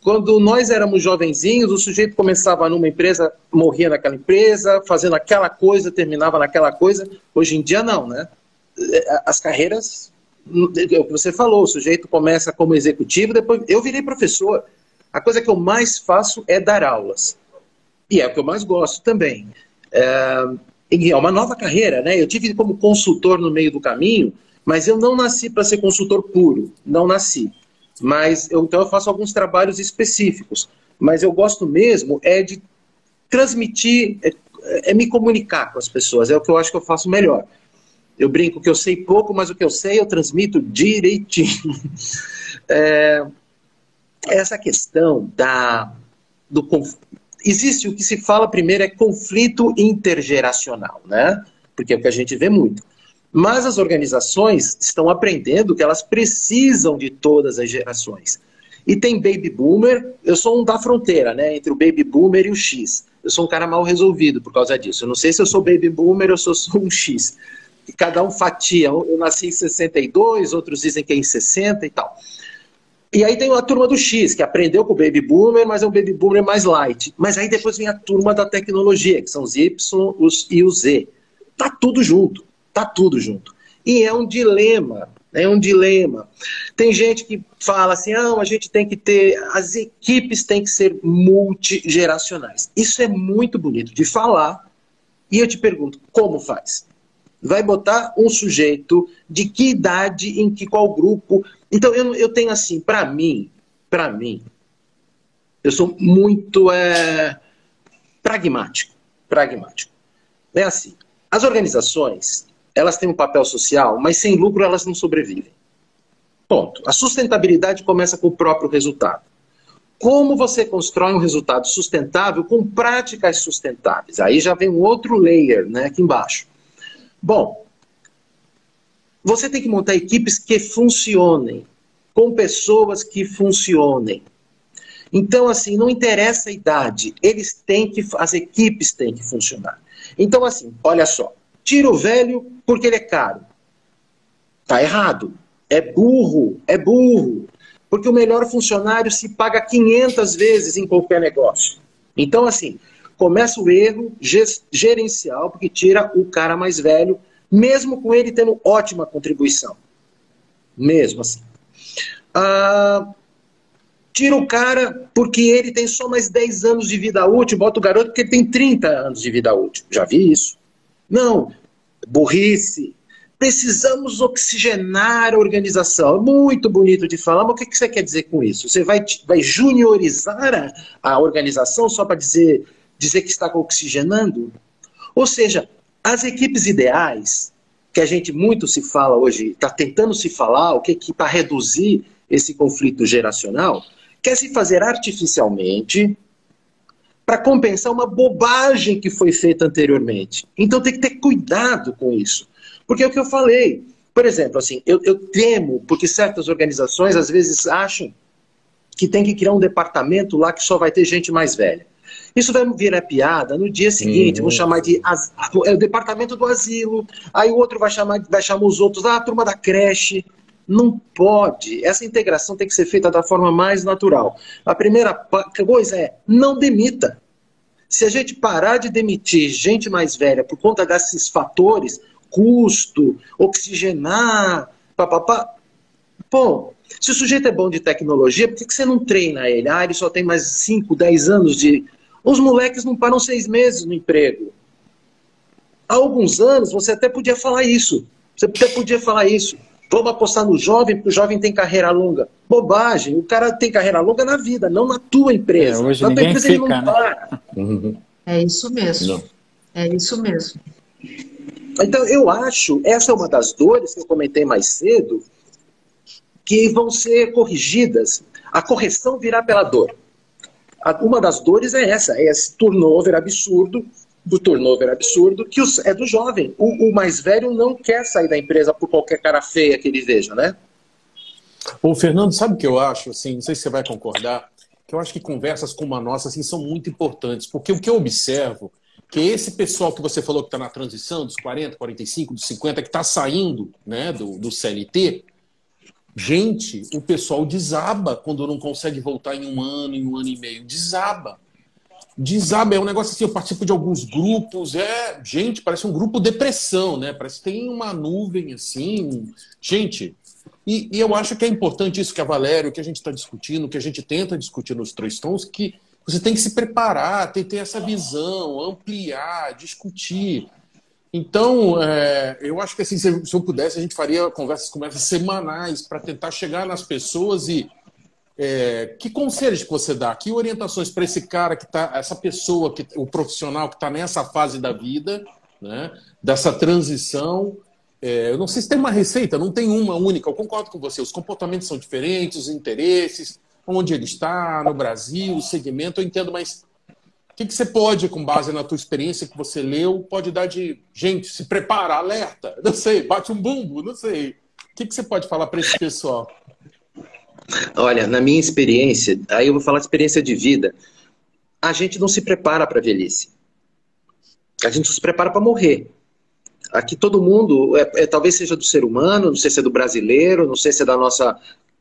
Quando nós éramos jovenzinhos, o sujeito começava numa empresa, morria naquela empresa, fazendo aquela coisa, terminava naquela coisa. Hoje em dia, não, né? É, as carreiras, é o que você falou, o sujeito começa como executivo, depois. Eu virei professor. A coisa que eu mais faço é dar aulas. E é o que eu mais gosto também. É, é uma nova carreira, né? Eu tive como consultor no meio do caminho, mas eu não nasci para ser consultor puro. Não nasci. Mas eu, então eu faço alguns trabalhos específicos. Mas eu gosto mesmo é de transmitir, é, é, me comunicar com as pessoas. É o que eu acho que eu faço melhor. Eu brinco que eu sei pouco, mas o que eu sei eu transmito direitinho. [LAUGHS] É, essa questão da, do existe o que se fala primeiro é conflito intergeracional, né? Porque é o que a gente vê muito. Mas as organizações estão aprendendo que elas precisam de todas as gerações. E tem baby boomer, eu sou um da fronteira, né, entre o baby boomer e o X. Eu sou um cara mal resolvido por causa disso. Eu não sei se eu sou baby boomer ou se eu sou um X. E cada um fatia. Eu nasci em 62, outros dizem que é em 60 e tal. E aí tem a turma do X, que aprendeu com o Baby Boomer, mas é um Baby Boomer mais light. Mas aí depois vem a turma da tecnologia, que são os Y os, e os Z. Tá tudo junto. Tá tudo junto. E é um dilema, é um dilema. Tem gente que fala assim, ah, a gente tem que ter, as equipes têm que ser multigeracionais. Isso é muito bonito de falar. E eu te pergunto, como faz? Vai botar um sujeito de que idade, em que qual grupo? Então eu, eu tenho assim, para mim, para mim, eu sou muito é, pragmático, pragmático. É assim, as organizações elas têm um papel social, mas sem lucro elas não sobrevivem. Ponto. A sustentabilidade começa com o próprio resultado. Como você constrói um resultado sustentável com práticas sustentáveis? Aí já vem um outro layer né, aqui embaixo. Bom, você tem que montar equipes que funcionem, com pessoas que funcionem. Então, assim, não interessa a idade, eles têm que, as equipes têm que funcionar. Então, assim, olha só. Tira o velho porque ele é caro. Tá errado. É burro, é burro. Porque o melhor funcionário se paga 500 vezes em qualquer negócio. Então, assim, começa o erro gerencial, porque tira o cara mais velho, mesmo com ele tendo ótima contribuição. Mesmo assim. Ah, tira o cara porque ele tem só mais 10 anos de vida útil, bota o garoto porque ele tem 30 anos de vida útil. Já vi isso. Não, burrice. Precisamos oxigenar a organização. É muito bonito de falar, mas o que você quer dizer com isso? Você vai, vai juniorizar a, a organização só para dizer, dizer que está oxigenando? Ou seja, as equipes ideais, que a gente muito se fala hoje, está tentando se falar, o que, que para reduzir esse conflito geracional, quer se fazer artificialmente para compensar uma bobagem que foi feita anteriormente. Então tem que ter cuidado com isso. Porque é o que eu falei. Por exemplo, assim, eu, eu temo, porque certas organizações às vezes acham que tem que criar um departamento lá que só vai ter gente mais velha. Isso vai virar piada no dia seguinte, uhum. vão chamar de é o departamento do asilo, aí o outro vai chamar, vai chamar os outros, ah, a turma da creche. Não pode. Essa integração tem que ser feita da forma mais natural. A primeira coisa é não demita. Se a gente parar de demitir gente mais velha por conta desses fatores, custo, oxigenar, papapá, pô, se o sujeito é bom de tecnologia, por que você não treina ele? Ah, ele só tem mais 5, 10 anos de. Os moleques não param seis meses no emprego. Há alguns anos você até podia falar isso. Você até podia falar isso. Vamos apostar no jovem, porque o jovem tem carreira longa. Bobagem. O cara tem carreira longa na vida, não na tua empresa. É, hoje na tua empresa fica, ele não né? para. É isso mesmo. Não. É isso mesmo. Então, eu acho, essa é uma das dores que eu comentei mais cedo, que vão ser corrigidas. A correção virá pela dor. Uma das dores é essa, é esse turnover absurdo do turnover absurdo, que é do jovem. O, o, mais velho não quer sair da empresa por qualquer cara feia que ele veja, né? Ô, Fernando, sabe o que eu acho? Assim, não sei se você vai concordar, que eu acho que conversas como a nossa assim, são muito importantes, porque o que eu observo que esse pessoal que você falou que está na transição, dos 40, 45, dos 50, que está saindo né, do, do CLT, gente, o pessoal desaba quando não consegue voltar em um ano, em um ano e meio. Desaba desaba, é um negócio assim, eu participo de alguns grupos, é, gente, parece um grupo depressão, né? Parece que tem uma nuvem assim, gente. E, e eu acho que é importante isso que a Valério, que a gente está discutindo, que a gente tenta discutir nos três tons, que você tem que se preparar, tem que ter essa visão, ampliar, discutir. Então, é, eu acho que assim, se, eu pudesse, a gente faria conversas como essas semanais para tentar chegar nas pessoas e é, que conselhos que você dá? Que orientações para esse cara que está, essa pessoa, que, o profissional que está nessa fase da vida, né, dessa transição? É, eu não sei se tem uma receita, não tem uma única. Eu concordo com você. Os comportamentos são diferentes, os interesses, onde ele está, no Brasil, o segmento, eu entendo, mas o que, que você pode, com base na tua experiência que você leu, pode dar de gente, se prepara, alerta, não sei, bate um bumbo, não sei. O que, que você pode falar para esse pessoal? Olha, na minha experiência, aí eu vou falar de experiência de vida, a gente não se prepara para a velhice. A gente se prepara para morrer. Aqui todo mundo, é, é, talvez seja do ser humano, não sei se é do brasileiro, não sei se é da nossa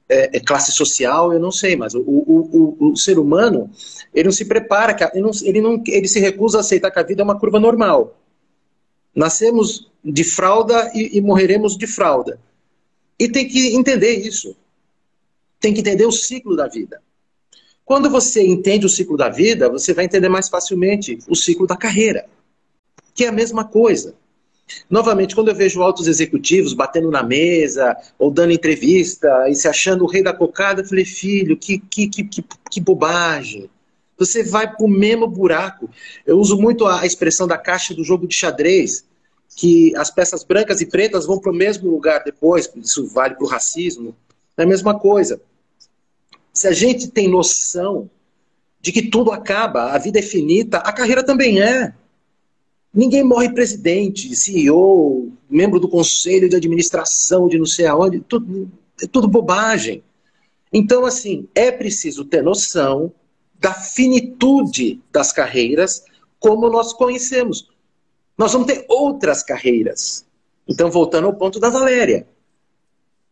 é, é classe social, eu não sei, mas o, o, o, o, ser humano, ele não se prepara, ele, não, ele, não, ele se recusa a aceitar que a vida é uma curva normal. Nascemos de fralda e, e morreremos de fralda. E tem que entender isso tem que entender o ciclo da vida. Quando você entende o ciclo da vida, você vai entender mais facilmente o ciclo da carreira, que é a mesma coisa. Novamente, quando eu vejo altos executivos batendo na mesa ou dando entrevista e se achando o rei da cocada, eu falei, filho, que, que, que, que, que bobagem. Você vai para o mesmo buraco. Eu uso muito a expressão da caixa do jogo de xadrez, que as peças brancas e pretas vão para o mesmo lugar depois, isso vale para o racismo. É a mesma coisa. Se a gente tem noção de que tudo acaba, a vida é finita, a carreira também é. Ninguém morre presidente, CEO, membro do conselho de administração de não sei aonde, tudo, é tudo bobagem. Então, assim, é preciso ter noção da finitude das carreiras como nós conhecemos. Nós vamos ter outras carreiras. Então, voltando ao ponto da Valéria.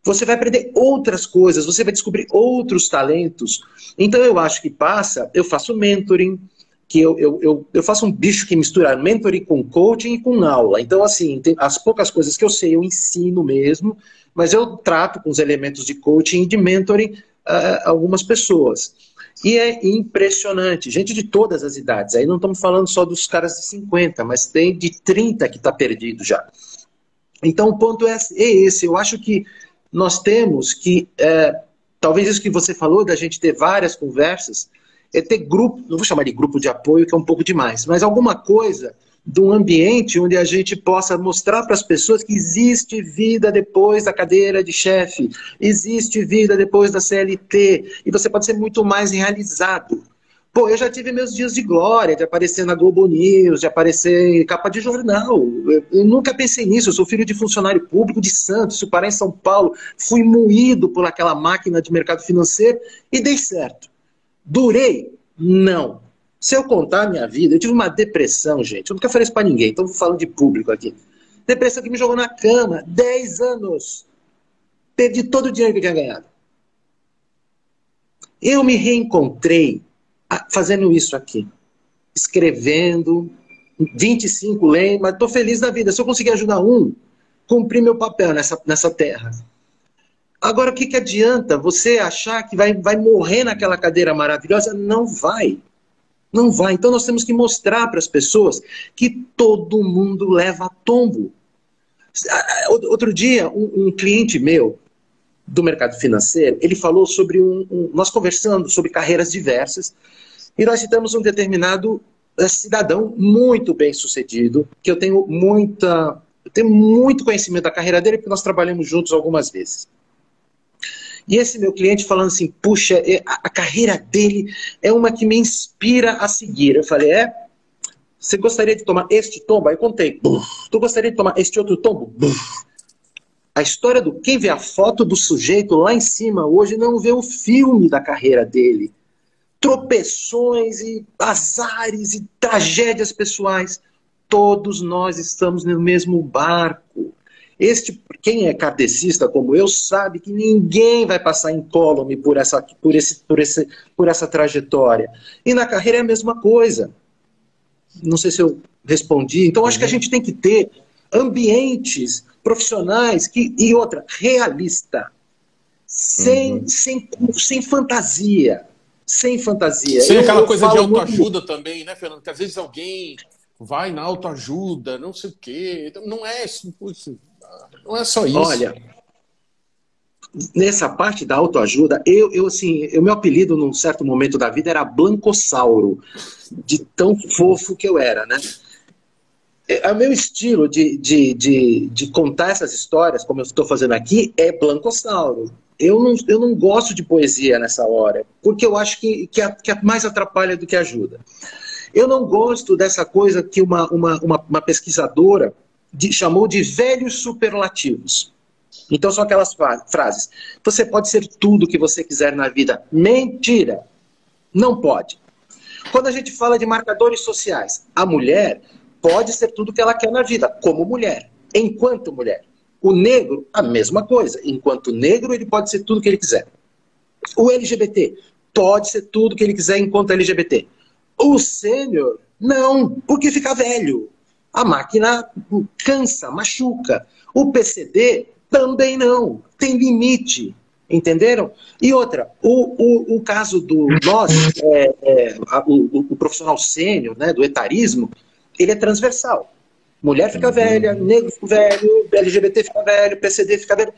Você vai aprender outras coisas, você vai descobrir outros talentos. Então, eu acho que passa. Eu faço mentoring, que eu, eu, eu, eu, faço um bicho que mistura mentoring com coaching e com aula. Então, assim, as poucas coisas que eu sei, eu ensino mesmo, mas eu trato com os elementos de coaching e de mentoring uh, algumas pessoas. E é impressionante, gente de todas as idades. Aí não estamos falando só dos caras de 50, mas tem de 30 que está perdido já. Então o ponto é, é esse. Eu acho que nós temos que, é, talvez isso que você falou, da gente ter várias conversas, é ter grupo, não vou chamar de grupo de apoio, que é um pouco demais, mas alguma coisa de um ambiente onde a gente possa mostrar para as pessoas que existe vida depois da cadeira de chefe, existe vida depois da CLT, e você pode ser muito mais realizado. Pô, eu já tive meus dias de glória, de aparecer na Globo News, de aparecer em capa de jornal. Eu, eu nunca pensei nisso. Eu sou filho de funcionário público de Santos, se parar em São Paulo, fui moído por aquela máquina de mercado financeiro e dei certo. Durei? Não. Se eu contar a minha vida, eu tive uma depressão, gente. Eu nunca falei isso pra ninguém, então vou falando de público aqui. Depressão que me jogou na cama. 10 anos. Perdi todo o dinheiro que eu tinha ganhado. Eu me reencontrei fazendo isso aqui. Escrevendo, 25 leis, mas estou feliz da vida. Se eu conseguir ajudar um, cumpri meu papel nessa, nessa terra. Agora, o que, que adianta você achar que vai, vai morrer naquela cadeira maravilhosa? Não vai. Não vai. Então nós temos que mostrar para as pessoas que todo mundo leva tombo. Outro dia, um, um, cliente meu do mercado financeiro, ele falou sobre um, um, Nós conversando sobre carreiras diversas, e nós citamos um determinado eh, cidadão muito bem sucedido, que eu tenho muita. Eu tenho muito conhecimento da carreira dele, porque nós trabalhamos juntos algumas vezes. E esse meu cliente falando assim, puxa, é, a, carreira dele é uma que me inspira a seguir. Eu falei, é? Você gostaria de tomar este tombo? Aí eu contei. Tu gostaria de tomar este outro tombo? A história do quem vê a foto do sujeito lá em cima hoje não vê o filme da carreira dele. Tropeções e azares e tragédias pessoais. Todos nós estamos no mesmo barco. Este, quem é kardecista como eu sabe que ninguém vai passar incólume por essa, por, esse, por, esse, por essa trajetória. E na carreira é a mesma coisa. Não sei se eu respondi. Então, acho uhum. que a uhum. gente tem que ter ambientes profissionais que, e outra, realista. Sem, uhum. sem, sem fantasia. Sem fantasia. Sem eu, aquela eu coisa de autoajuda muito... também, né, Fernando? Que às vezes alguém vai na autoajuda, não sei o quê. Então, não é isso. Não é só isso. Olha, nessa parte da autoajuda, eu, eu assim, o meu apelido num certo momento da vida era Blancossauro, de tão fofo que eu era, né? É, o meu estilo de, de, de, de contar essas histórias, como eu estou fazendo aqui, é Blancossauro. Eu não, eu não gosto de poesia nessa hora, porque eu acho que, que, é, que é mais atrapalha do que ajuda. Eu não gosto dessa coisa que uma, uma, uma, uma pesquisadora de, chamou de velhos superlativos. Então são aquelas frases. Você pode ser tudo que você quiser na vida. Mentira! Não pode. Quando a gente fala de marcadores sociais, a mulher pode ser tudo que ela quer na vida, como mulher, enquanto mulher. O negro, a mesma coisa. Enquanto negro, ele pode ser tudo que ele quiser. O LGBT pode ser tudo que ele quiser enquanto LGBT. O sênior, não, porque fica velho a máquina cansa, machuca. O PCD também não, tem limite. Entenderam? E outra, o, o, o caso do nós, é, é, o, o, profissional sênior, né, do etarismo, ele é transversal. Mulher fica uhum. velha, negro fica velho, LGBT fica velho, PCD fica velho.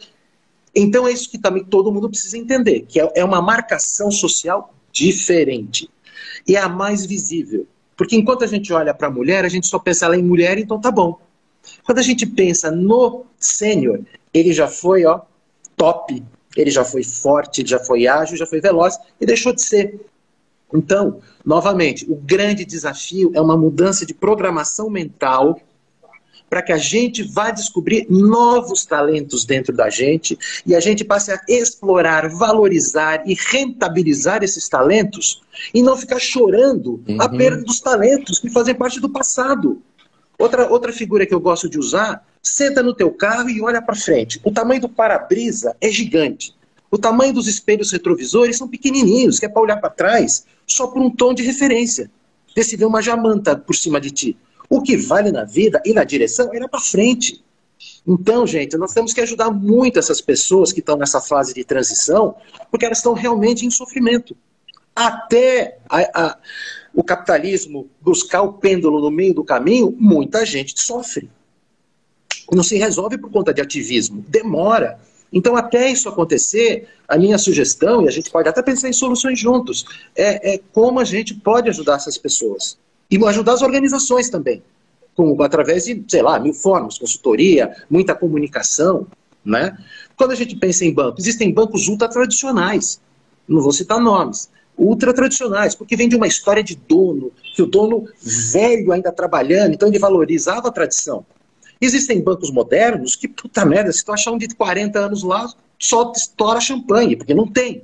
Então é isso que também todo mundo precisa entender, que é, é uma marcação social diferente. E é a mais visível. Porque enquanto a gente olha para a mulher, a gente só pensa ela em mulher, então tá bom. Quando a gente pensa no sênior, ele já foi ó, top, ele já foi forte, já foi ágil, já foi veloz e deixou de ser. Então, novamente, o grande desafio é uma mudança de programação mental para que a gente vá descobrir novos talentos dentro da gente e a gente passe a explorar, valorizar e rentabilizar esses talentos e não ficar chorando uhum. a perda dos talentos que fazem parte do passado. Outra, outra figura que eu gosto de usar, senta no teu carro e olha para frente. O tamanho do para-brisa é gigante. O tamanho dos espelhos retrovisores são pequenininhos, que é para olhar para trás só por um tom de referência. Vê uma jamanta por cima de ti. O que vale na vida e na direção olhar para frente. Então, gente, nós temos que ajudar muito essas pessoas que estão nessa fase de transição, porque elas estão realmente em sofrimento. Até a, a, o capitalismo buscar o pêndulo no meio do caminho, muita gente sofre. Não se resolve por conta de ativismo, demora. Então, até isso acontecer, a minha sugestão, e a gente pode até pensar em soluções juntos, é, é como a gente pode ajudar essas pessoas. E ajudar as organizações também com, através de, sei lá, mil formas, consultoria, muita comunicação, né? Quando a gente pensa em banco, existem bancos ultra tradicionais, não vou citar nomes, ultra tradicionais, porque vem de uma história de dono, que o dono velho ainda trabalhando, então ele valorizava a tradição. Existem bancos modernos que, puta merda, se tu achar um de 40 anos lá, só estoura champanhe, porque não tem.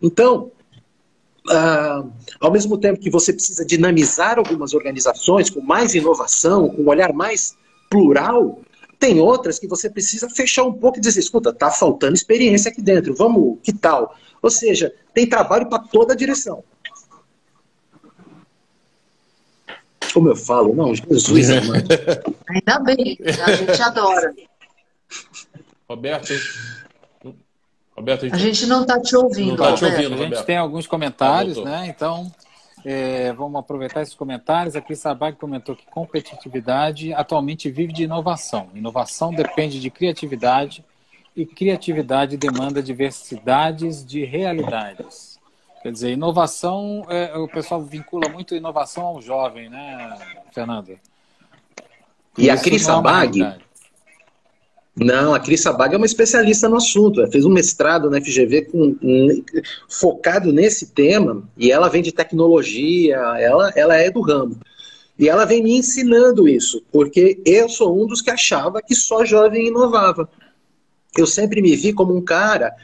Então, ah, ao mesmo tempo que você precisa dinamizar algumas organizações com mais inovação, com um olhar mais plural, tem outras que você precisa fechar um pouco e dizer, escuta, está faltando experiência aqui dentro, vamos, que tal? Ou seja, tem trabalho para toda a direção. Como eu falo, não, Jesus amado. [LAUGHS] Ainda bem, a gente adora. Roberto, Roberto, a gente, a gente não está te ouvindo. Não tá te ouvindo, a gente tem alguns comentários, ah, né? Então, é, vamos aproveitar esses comentários. A Cris Sabag comentou que competitividade atualmente vive de inovação. Inovação depende de criatividade e criatividade demanda diversidades de realidades. Quer dizer, inovação, é, o pessoal vincula muito inovação ao jovem, né, Fernando? E a Cris Sabag, é não, a Cris Sabag é uma especialista no assunto. Ela fez um mestrado na FGV com, um, focado nesse tema e ela vem de tecnologia, ela, ela é do ramo. E ela vem me ensinando isso, porque eu sou um dos que achava que só jovem inovava. Eu sempre me vi como um cara,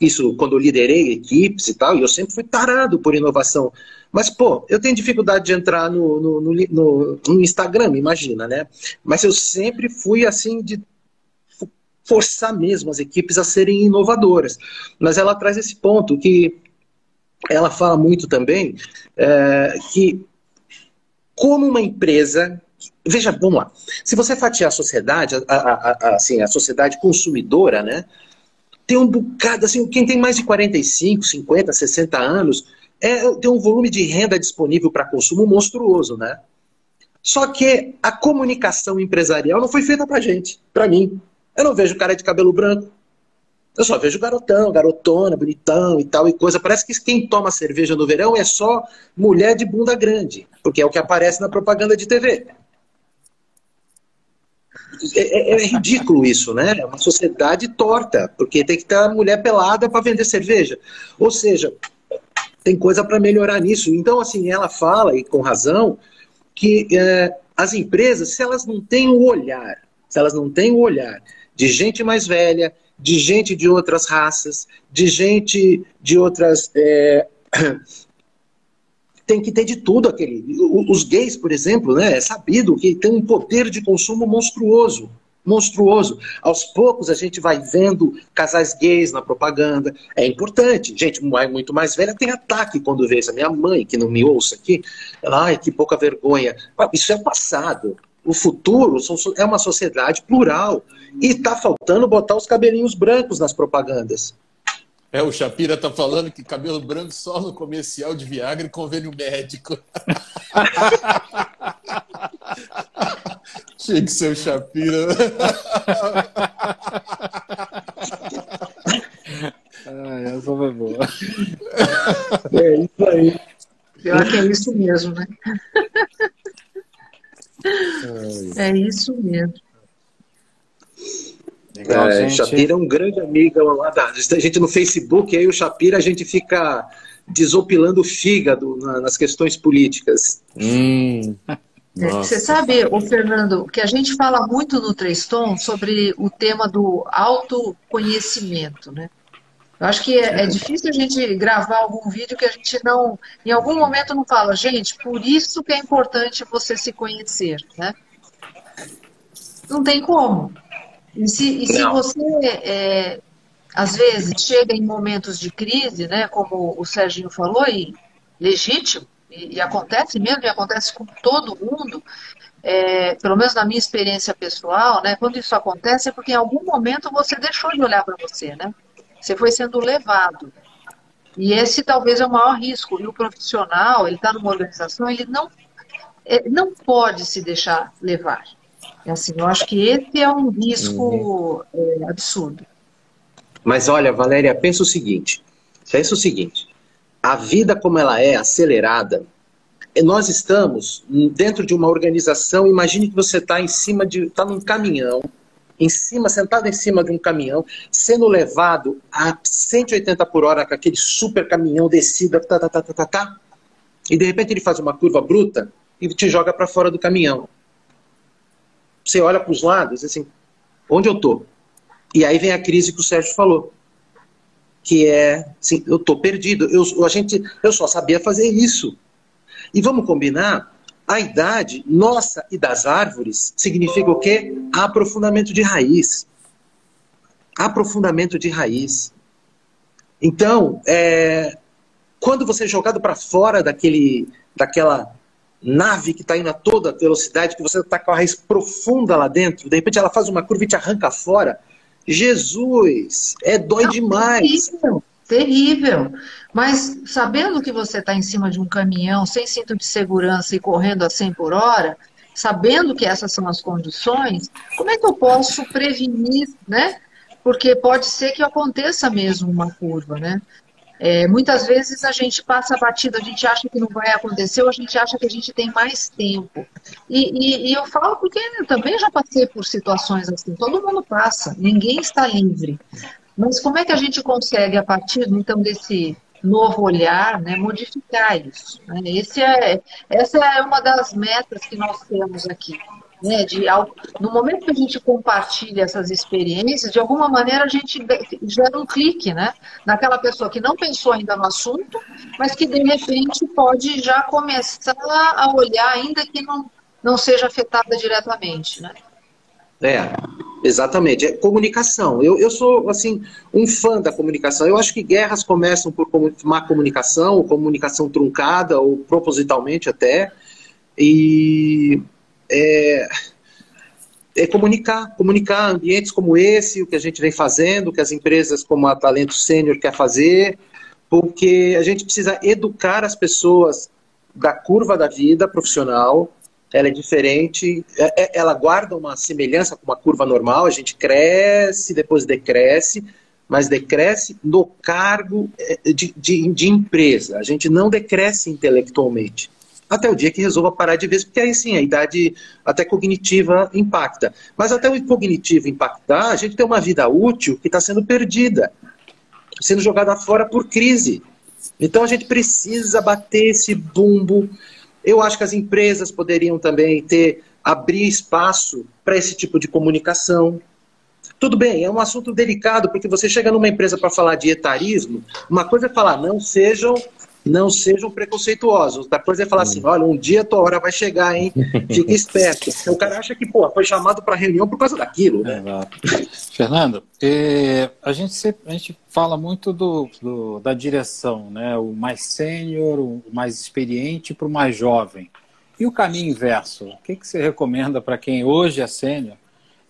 isso quando eu liderei equipes e tal, e eu sempre fui tarado por inovação. Mas, pô, eu tenho dificuldade de entrar no, no, no, no Instagram, imagina, né? Mas eu sempre fui assim de forçar mesmo as equipes a serem inovadoras. Mas ela traz esse ponto que ela fala muito também, é, que como uma empresa Veja, vamos lá. Se você fatiar a sociedade, a, a, a, assim, a sociedade consumidora, né? Tem um bocado, assim, quem tem mais de 45, 50, 60 anos, é, tem um volume de renda disponível para consumo monstruoso, né? Só que a comunicação empresarial não foi feita para gente, para mim. Eu não vejo cara de cabelo branco. Eu só vejo garotão, garotona, bonitão e tal e coisa. Parece que quem toma cerveja no verão é só mulher de bunda grande, porque é o que aparece na propaganda de TV. É, é, é ridículo isso, né? É uma sociedade torta, porque tem que ter mulher pelada para vender cerveja. Ou seja, tem coisa para melhorar nisso. Então, assim, ela fala, e com razão, que é, as empresas, se elas não têm o olhar, se elas não têm o olhar de gente mais velha, de gente de outras raças, de gente de outras. É... Tem que ter de tudo aquele. Os gays, por exemplo, né, é sabido que tem um poder de consumo monstruoso. Monstruoso. Aos poucos a gente vai vendo casais gays na propaganda. É importante. Gente muito mais velha tem ataque quando vê isso. A minha mãe, que não me ouça aqui, ela, ai, que pouca vergonha. Isso é passado. O futuro é uma sociedade plural. E está faltando botar os cabelinhos brancos nas propagandas. É, o Shapira tá falando que cabelo branco só no comercial de Viagra e convênio médico. [LAUGHS] Tinha que ser o Shapira. Ai, essa foi boa. É isso aí. Pior que é isso mesmo, né? É isso mesmo. Legal, é, gente. Shapira é um grande amigo lá da a gente no Facebook, aí o Shapira a gente fica desopilando o fígado na, nas questões políticas. Hum. É, você sabe, o Fernando, que a gente fala muito no Treston sobre o tema do autoconhecimento, né? Eu acho que é, é, difícil a gente gravar algum vídeo que a gente não, em algum momento não fala, gente, por isso que é importante você se conhecer, né? Não tem como. E se, e se você, é, às vezes, chega em momentos de crise, né, como o Serginho falou, e legítimo, e, e acontece mesmo, e acontece com todo mundo, é, pelo menos na minha experiência pessoal, né, quando isso acontece é porque em algum momento você deixou de olhar para você, né? Você foi sendo levado. E esse talvez é o maior risco. E o profissional, ele está numa organização, ele não, é, não pode se deixar levar. É assim, eu acho que esse é um risco uhum. é, absurdo. Mas olha, Valéria, pensa o seguinte: pensa o seguinte. A vida como ela é acelerada, nós estamos dentro de uma organização. Imagine que você está em cima de, está num caminhão, em cima, sentado em cima de um caminhão, sendo levado a 180 por hora com aquele super caminhão descida, tá, tá, tá, tá, tá, tá, e de repente ele faz uma curva bruta e te joga para fora do caminhão. Você olha para os lados, assim, onde eu tô? E aí vem a crise que o Sérgio falou, que é, assim, eu tô perdido. Eu, a gente, eu só sabia fazer isso. E vamos combinar, a idade nossa e das árvores significa o quê? Aprofundamento de raiz. Aprofundamento de raiz. Então, é, quando você é jogado para fora daquele, daquela nave que está indo a toda velocidade, que você está com a raiz profunda lá dentro, de repente ela faz uma curva e te arranca fora. Jesus, é dói Não, demais. Terrível, terrível. Mas sabendo que você está em cima de um caminhão sem cinto de segurança e correndo a 100 por hora, sabendo que essas são as condições, como é que eu posso prevenir, né? Porque pode ser que aconteça mesmo uma curva, né? É, muitas vezes a gente passa batida, a gente acha que não vai acontecer, ou a gente acha que a gente tem mais tempo. E, e, e, eu falo porque eu também já passei por situações assim, todo mundo passa, ninguém está livre. Mas como é que a gente consegue, a partir então desse novo olhar, né, modificar isso? Né? Esse é, essa é uma das metas que nós temos aqui. Né, de, no momento que a gente compartilha essas experiências, de alguma maneira a gente gera um clique né, naquela pessoa que não pensou ainda no assunto, mas que de repente pode já começar a olhar, ainda que não, não seja afetada diretamente. Né? É, exatamente. É comunicação. Eu, eu sou, assim, um fã da comunicação. Eu acho que guerras começam por má comunicação, ou comunicação truncada, ou propositalmente até. E é, é comunicar, comunicar ambientes como esse, o que a gente vem fazendo, o que as empresas como a Talento Sênior quer fazer, porque a gente precisa educar as pessoas da curva da vida profissional, ela é diferente, é, é, ela guarda uma semelhança com uma curva normal, a gente cresce, depois decresce, mas decresce no cargo é, de, de, de empresa, a gente não decresce intelectualmente até o dia que resolva parar de vez, porque aí sim a idade até cognitiva impacta. Mas até o cognitivo impactar, a gente tem uma vida útil que está sendo perdida, sendo jogada fora por crise. Então a gente precisa bater esse bumbo. Eu acho que as empresas poderiam também ter abrir espaço para esse tipo de comunicação. Tudo bem, é um assunto delicado, porque você chega numa empresa para falar de etarismo, uma coisa é falar, não sejam não sejam preconceituosos. Outra coisa é falar assim, olha, um dia a tua hora vai chegar, hein? [LAUGHS] Fica esperto. o cara acha que, pô, foi chamado para reunião por causa daquilo. Né? Fernando, é, a, gente sempre, a gente fala muito do, do da direção, né? O mais sênior, o mais experiente para o mais jovem. E o caminho inverso? O que, que você recomenda para quem hoje é sênior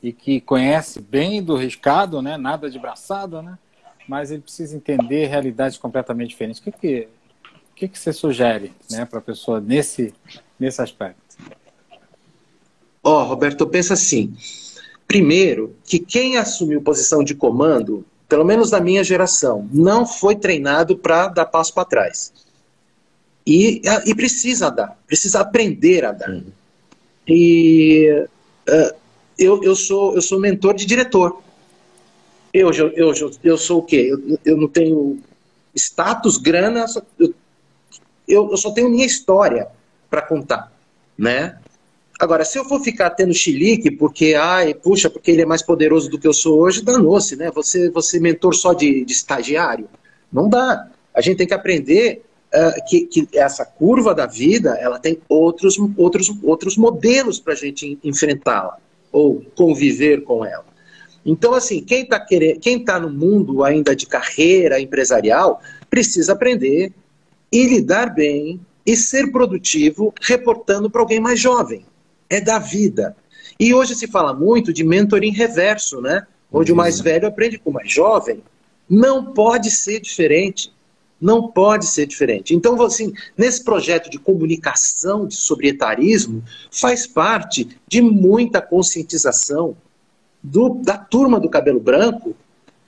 e que conhece bem do riscado, né? Nada de braçada, né? Mas ele precisa entender realidades completamente diferentes. O que, que que, que você sugere né, para a pessoa nesse, nesse aspecto? Ó, oh, Roberto, pensa assim. Primeiro, que quem assumiu posição de comando, pelo menos da minha geração, não foi treinado para dar passo para trás. E, e precisa dar, precisa aprender a dar. Uhum. E uh, eu, eu, sou, eu sou mentor de diretor. Eu, eu, eu, eu sou o quê? Eu, eu não tenho status, grana, eu eu, eu só tenho minha história para contar, né? Agora, se eu for ficar tendo chilique porque, ai, puxa, porque ele é mais poderoso do que eu sou hoje, danou-se, né? Você, você mentor só de, de estagiário? Não dá. A gente tem que aprender uh, que, que, essa curva da vida, ela tem outros, outros, outros modelos para a gente enfrentá-la. ou conviver com ela. Então, assim, quem está quem tá no mundo ainda de carreira empresarial precisa aprender e lidar bem e ser produtivo reportando para alguém mais jovem. É da vida. E hoje se fala muito de mentoring reverso, né? Onde o mais velho aprende com o mais jovem. Não pode ser diferente. Não pode ser diferente. Então, assim, nesse projeto de comunicação de sobrietarismo, faz parte de muita conscientização do, da turma do cabelo branco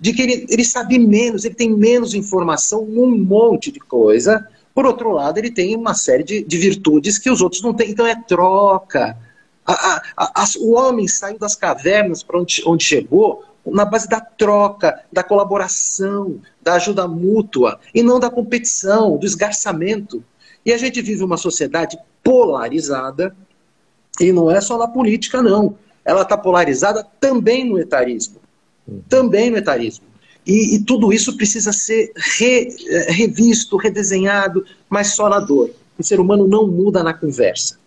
de que ele, ele sabe menos, ele tem menos informação num monte de coisa. Por outro lado, ele tem uma série de, de virtudes que os outros não têm. Então, é troca. A, a, a, o homem saiu das cavernas para onde, onde chegou na base da troca, da colaboração, da ajuda mútua, e não da competição, do esgarçamento. E a gente vive uma sociedade polarizada, e não é só na política, não. Ela está polarizada também no etarismo. Também no etarismo. E, e tudo isso precisa ser re, eh, revisto, redesenhado, mas só na dor. O ser humano não muda na conversa.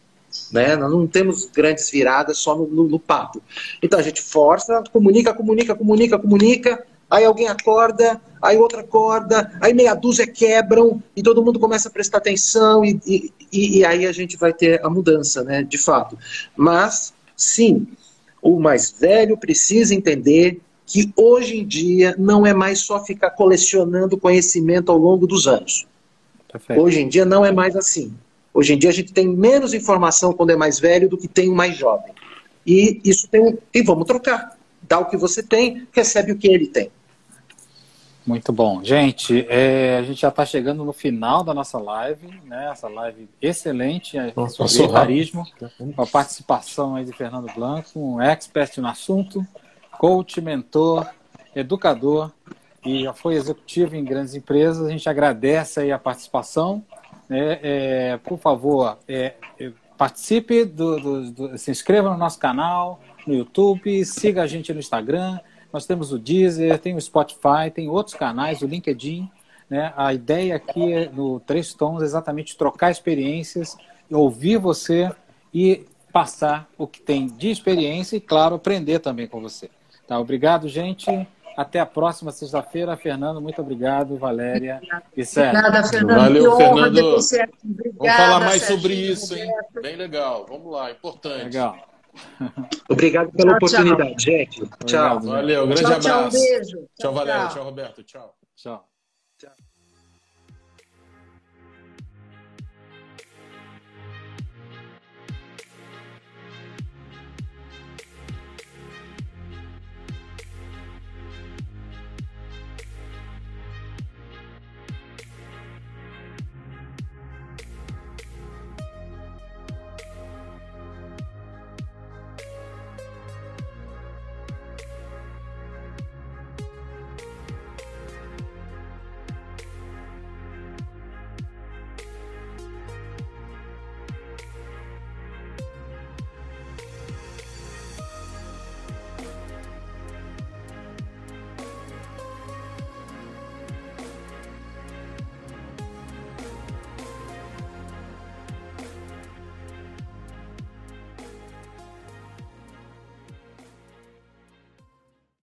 Né? Nós não temos grandes viradas só no, no, no papo. Então a gente força, comunica, comunica, comunica, comunica, aí alguém acorda, aí outra acorda, aí meia dúzia quebram e todo mundo começa a prestar atenção e, e, e, aí a gente vai ter a mudança, né, de fato. Mas, sim, o mais velho precisa entender que hoje em dia não é mais só ficar colecionando conhecimento ao longo dos anos. Perfeito. Hoje em dia não é mais assim. Hoje em dia a gente tem menos informação quando é mais velho do que tem o mais jovem. E isso tem um. E vamos trocar. Dá o que você tem, recebe o que ele tem. Muito bom. Gente, é, a gente já está chegando no final da nossa live, né? Essa live excelente é, sobre etarismo, com a participação aí de Fernando Blanco, um expert no assunto, coach, mentor, educador e já foi executivo em grandes empresas. A gente agradece aí a participação é, é, por favor, é, é, participe, do, do, do, se inscreva no nosso canal, no YouTube, siga a gente no Instagram. Nós temos o Deezer, tem o Spotify, tem outros canais, o LinkedIn. Né? A ideia aqui é, no Três Tons é exatamente trocar experiências, ouvir você e passar o que tem de experiência e, claro, aprender também com você. Tá? Obrigado, gente. Até a próxima sexta-feira. Fernando, muito obrigado. Valéria e Sérgio. Obrigada, Fernando. Valeu, Fernando. Obrigada, Vamos falar mais Serginho, sobre isso, hein? Bem legal. Vamos lá, importante. Legal. Obrigado pela tchau, oportunidade, tchau. gente. Tchau. Valeu, grande tchau, abraço. Tchau, beijo. Tchau, Valéria. Tchau, Roberto. Tchau. tchau.